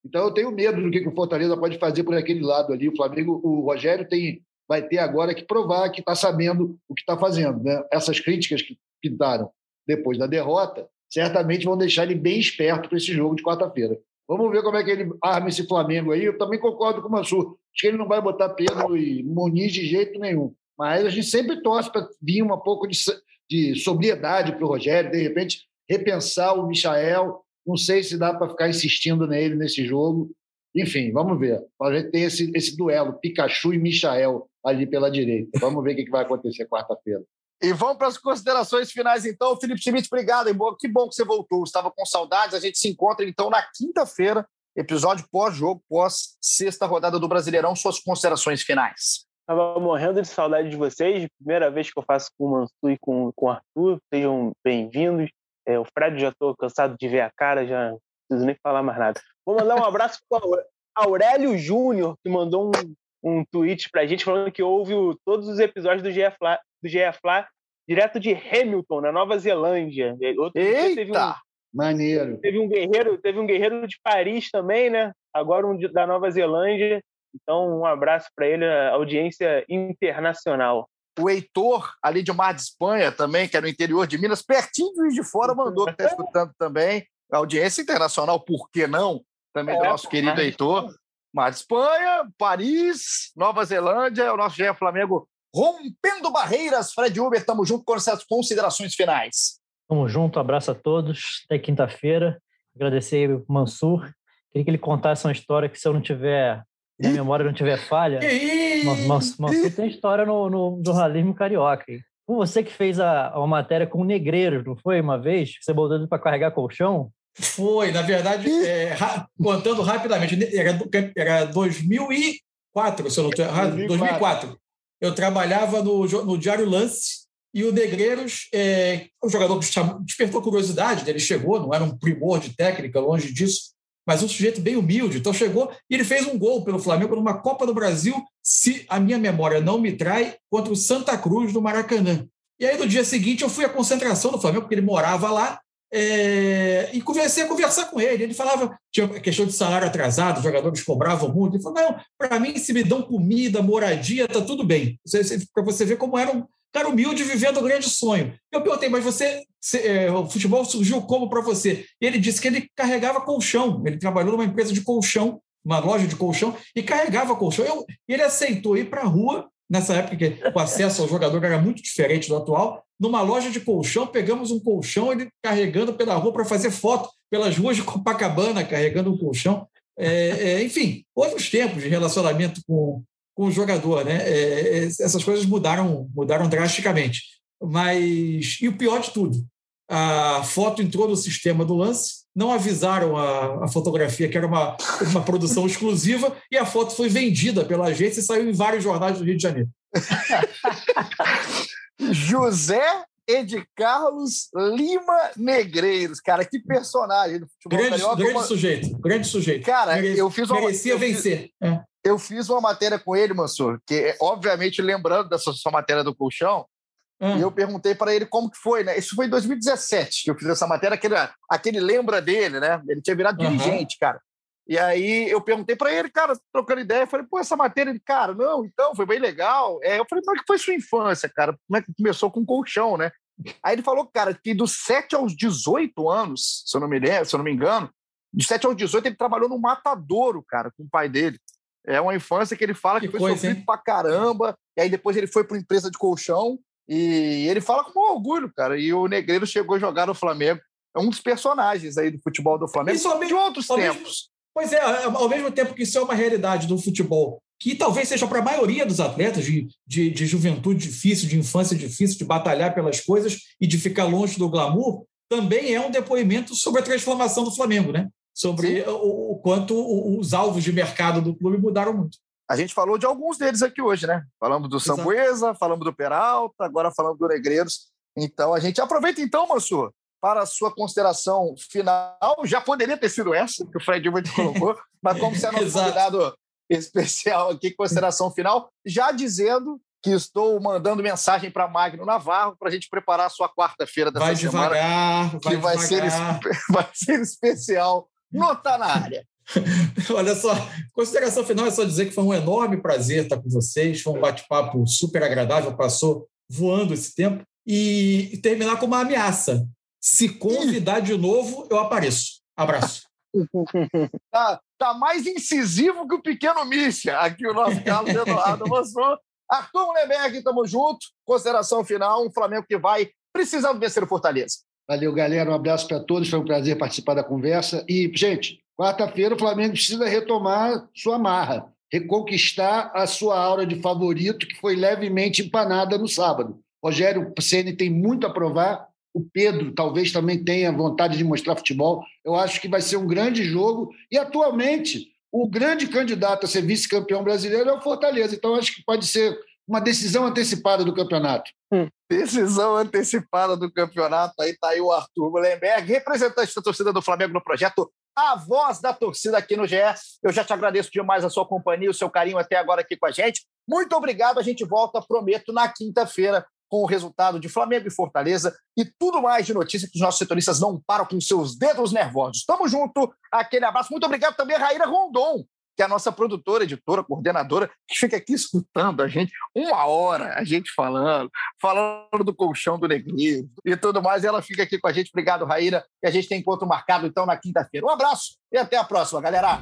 Speaker 3: Então eu tenho medo do que, que o Fortaleza pode fazer por aquele lado ali. O Flamengo, o Rogério tem vai ter agora que provar que está sabendo o que está fazendo. Né? Essas críticas que pintaram depois da derrota certamente vão deixar ele bem esperto para esse jogo de quarta-feira. Vamos ver como é que ele arma esse Flamengo aí. Eu também concordo com o Mansur. Acho que ele não vai botar Pedro e Muniz de jeito nenhum. Mas a gente sempre torce para vir um pouco de, de sobriedade para o Rogério, de repente repensar o Michael. Não sei se dá para ficar insistindo nele nesse jogo. Enfim, vamos ver. A gente tem esse, esse duelo, Pikachu e Michael, ali pela direita. Vamos ver o que vai acontecer quarta-feira.
Speaker 1: E vamos para as considerações finais, então. Felipe Schmidt, obrigado. Que bom que você voltou. Estava com saudades. A gente se encontra, então, na quinta-feira, episódio pós-jogo, pós-sexta rodada do Brasileirão. Suas considerações finais.
Speaker 4: Estava morrendo de saudade de vocês. Primeira vez que eu faço com o Mansu e com, com o Arthur. Sejam bem-vindos. É, o Fred já estou cansado de ver a cara, já não preciso nem falar mais nada. Vou mandar um abraço para o Aurélio Júnior, que mandou um, um tweet para a gente falando que ouve todos os episódios do GF do GFLA direto de Hamilton, na Nova Zelândia.
Speaker 1: Outro Eita! Teve um,
Speaker 3: Maneiro.
Speaker 4: Teve um guerreiro, teve um guerreiro de Paris também, né? Agora um de, da Nova Zelândia. Então, um abraço para ele, audiência internacional.
Speaker 1: O Heitor, ali de Mar de Espanha também, que é no interior de Minas, pertinho de fora, mandou que está escutando também. Audiência internacional, por que não? Também é, do nosso querido Heitor. Mar de Espanha, Paris, Nova Zelândia, é o nosso GE Flamengo Rompendo Barreiras, Fred Uber, estamos junto com essas considerações finais.
Speaker 5: Tamo junto, abraço a todos, até quinta-feira. Agradecer o Mansur. Queria que ele contasse uma história que, se eu não tiver, minha memória não tiver falha, Mansur tem história no, no jornalismo carioca. Foi você que fez a, a matéria com o Negreiro, não foi uma vez? Você botou ele para carregar colchão?
Speaker 2: Foi, na verdade, é, ra contando rapidamente, era, era 2004, se eu não estou errado, 2004 eu trabalhava no, no Diário Lance e o Negreiros, é, o jogador despertou curiosidade, né? ele chegou, não era um primor de técnica, longe disso, mas um sujeito bem humilde. Então chegou e ele fez um gol pelo Flamengo numa Copa do Brasil, se a minha memória não me trai, contra o Santa Cruz do Maracanã. E aí no dia seguinte eu fui à concentração do Flamengo, porque ele morava lá, é, e comecei a conversar com ele. Ele falava, tinha questão de salário atrasado, os jogadores cobravam muito. Ele falou: não, para mim, se me dão comida, moradia, tá tudo bem. Para você ver como era um cara humilde vivendo um grande sonho. Eu perguntei, mas você, é, o futebol surgiu como para você? Ele disse que ele carregava colchão. Ele trabalhou numa empresa de colchão, uma loja de colchão, e carregava colchão. Eu, ele aceitou ir para a rua nessa época que o acesso ao jogador era muito diferente do atual, numa loja de colchão, pegamos um colchão, ele carregando pela rua para fazer foto pelas ruas de Copacabana, carregando um colchão. É, é, enfim, outros tempos de relacionamento com, com o jogador, né? É, é essas coisas mudaram, mudaram drasticamente. Mas, e o pior de tudo, a foto entrou no sistema do lance, não avisaram a, a, fotografia que era uma, uma produção <laughs> exclusiva e a foto foi vendida pela agência e saiu em vários jornais do Rio de Janeiro. <laughs>
Speaker 1: José Ed Carlos Lima Negreiros, cara, que personagem do
Speaker 2: futebol grande, carioca. Grande uma... sujeito, grande sujeito.
Speaker 1: Cara, Mere... eu fiz uma...
Speaker 2: Merecia eu vencer. Fiz... É.
Speaker 1: Eu fiz uma matéria com ele, Mansur, que, obviamente, lembrando dessa sua matéria do colchão, Hum. E eu perguntei para ele como que foi, né? Isso foi em 2017 que eu fiz essa matéria, aquele, aquele lembra dele, né? Ele tinha virado uhum. dirigente, cara. E aí eu perguntei para ele, cara, trocando ideia, eu falei, pô, essa matéria, ele, cara, não, então, foi bem legal. É, eu falei, como é que foi sua infância, cara? Como é que começou com colchão, né? Aí ele falou, cara, que dos 7 aos 18 anos, se eu não me lembro, se eu não me engano, de 7 aos 18 ele trabalhou no matadouro, cara, com o pai dele. É uma infância que ele fala que, que foi coisa, sofrido hein? pra caramba, e aí depois ele foi para empresa de colchão, e ele fala com orgulho, cara. E o Negreiro chegou a jogar no Flamengo. É um dos personagens aí do futebol do Flamengo
Speaker 2: isso de outros tempos. Mesmo, pois é, ao mesmo tempo que isso é uma realidade do futebol, que talvez seja para a maioria dos atletas de, de, de, juventude difícil, de infância difícil, de batalhar pelas coisas e de ficar longe do glamour, também é um depoimento sobre a transformação do Flamengo, né? Sobre o, o, quanto os alvos de mercado do clube mudaram muito.
Speaker 1: A gente falou de alguns deles aqui hoje, né? Falamos do Sambuesa, falamos do Peralta, agora falamos do Negreiros. Então, a gente aproveita então, Mansur, para a sua consideração final. Já poderia ter sido essa, que o Fred Gilbert <laughs> colocou, mas como você é nosso convidado especial aqui, consideração final, já dizendo que estou mandando mensagem para Magno Navarro para a gente preparar a sua quarta-feira dessa
Speaker 2: vai
Speaker 1: semana.
Speaker 2: Devagar,
Speaker 1: que vai,
Speaker 2: vai,
Speaker 1: ser, <laughs> vai ser especial. Nota na área. <laughs>
Speaker 2: Olha só, consideração final é só dizer que foi um enorme prazer estar com vocês, foi um bate-papo super agradável, passou voando esse tempo, e terminar com uma ameaça. Se convidar de novo, eu apareço. Abraço. <laughs>
Speaker 1: tá, tá mais incisivo que o pequeno Mícia, aqui o nosso Carlos Eduardo Mansur. Arthur Mullenberg, estamos junto. Consideração final, um Flamengo que vai precisando vencer o Fortaleza.
Speaker 3: Valeu, galera. Um abraço para todos. Foi um prazer participar da conversa. E, gente, quarta-feira o Flamengo precisa retomar sua marra, reconquistar a sua aura de favorito, que foi levemente empanada no sábado. Rogério Ceni tem muito a provar. O Pedro talvez também tenha vontade de mostrar futebol. Eu acho que vai ser um grande jogo. E atualmente, o grande candidato a ser vice-campeão brasileiro é o Fortaleza. Então, acho que pode ser uma decisão antecipada do campeonato.
Speaker 1: Hum. Decisão antecipada do campeonato. Aí está aí o Arthur Mullenberg, representante da torcida do Flamengo no projeto A Voz da Torcida aqui no GE. Eu já te agradeço demais a sua companhia, o seu carinho até agora aqui com a gente. Muito obrigado. A gente volta, prometo, na quinta-feira com o resultado de Flamengo e Fortaleza e tudo mais de notícia que os nossos setoristas não param com seus dedos nervosos. Tamo junto, aquele abraço. Muito obrigado também a Raíra Rondon, que é a nossa produtora, editora, coordenadora, que fica aqui escutando a gente uma hora, a gente falando, falando do colchão do Negrinho e tudo mais. E ela fica aqui com a gente. Obrigado, Raíra. E a gente tem encontro marcado, então, na quinta-feira. Um abraço e até a próxima, galera.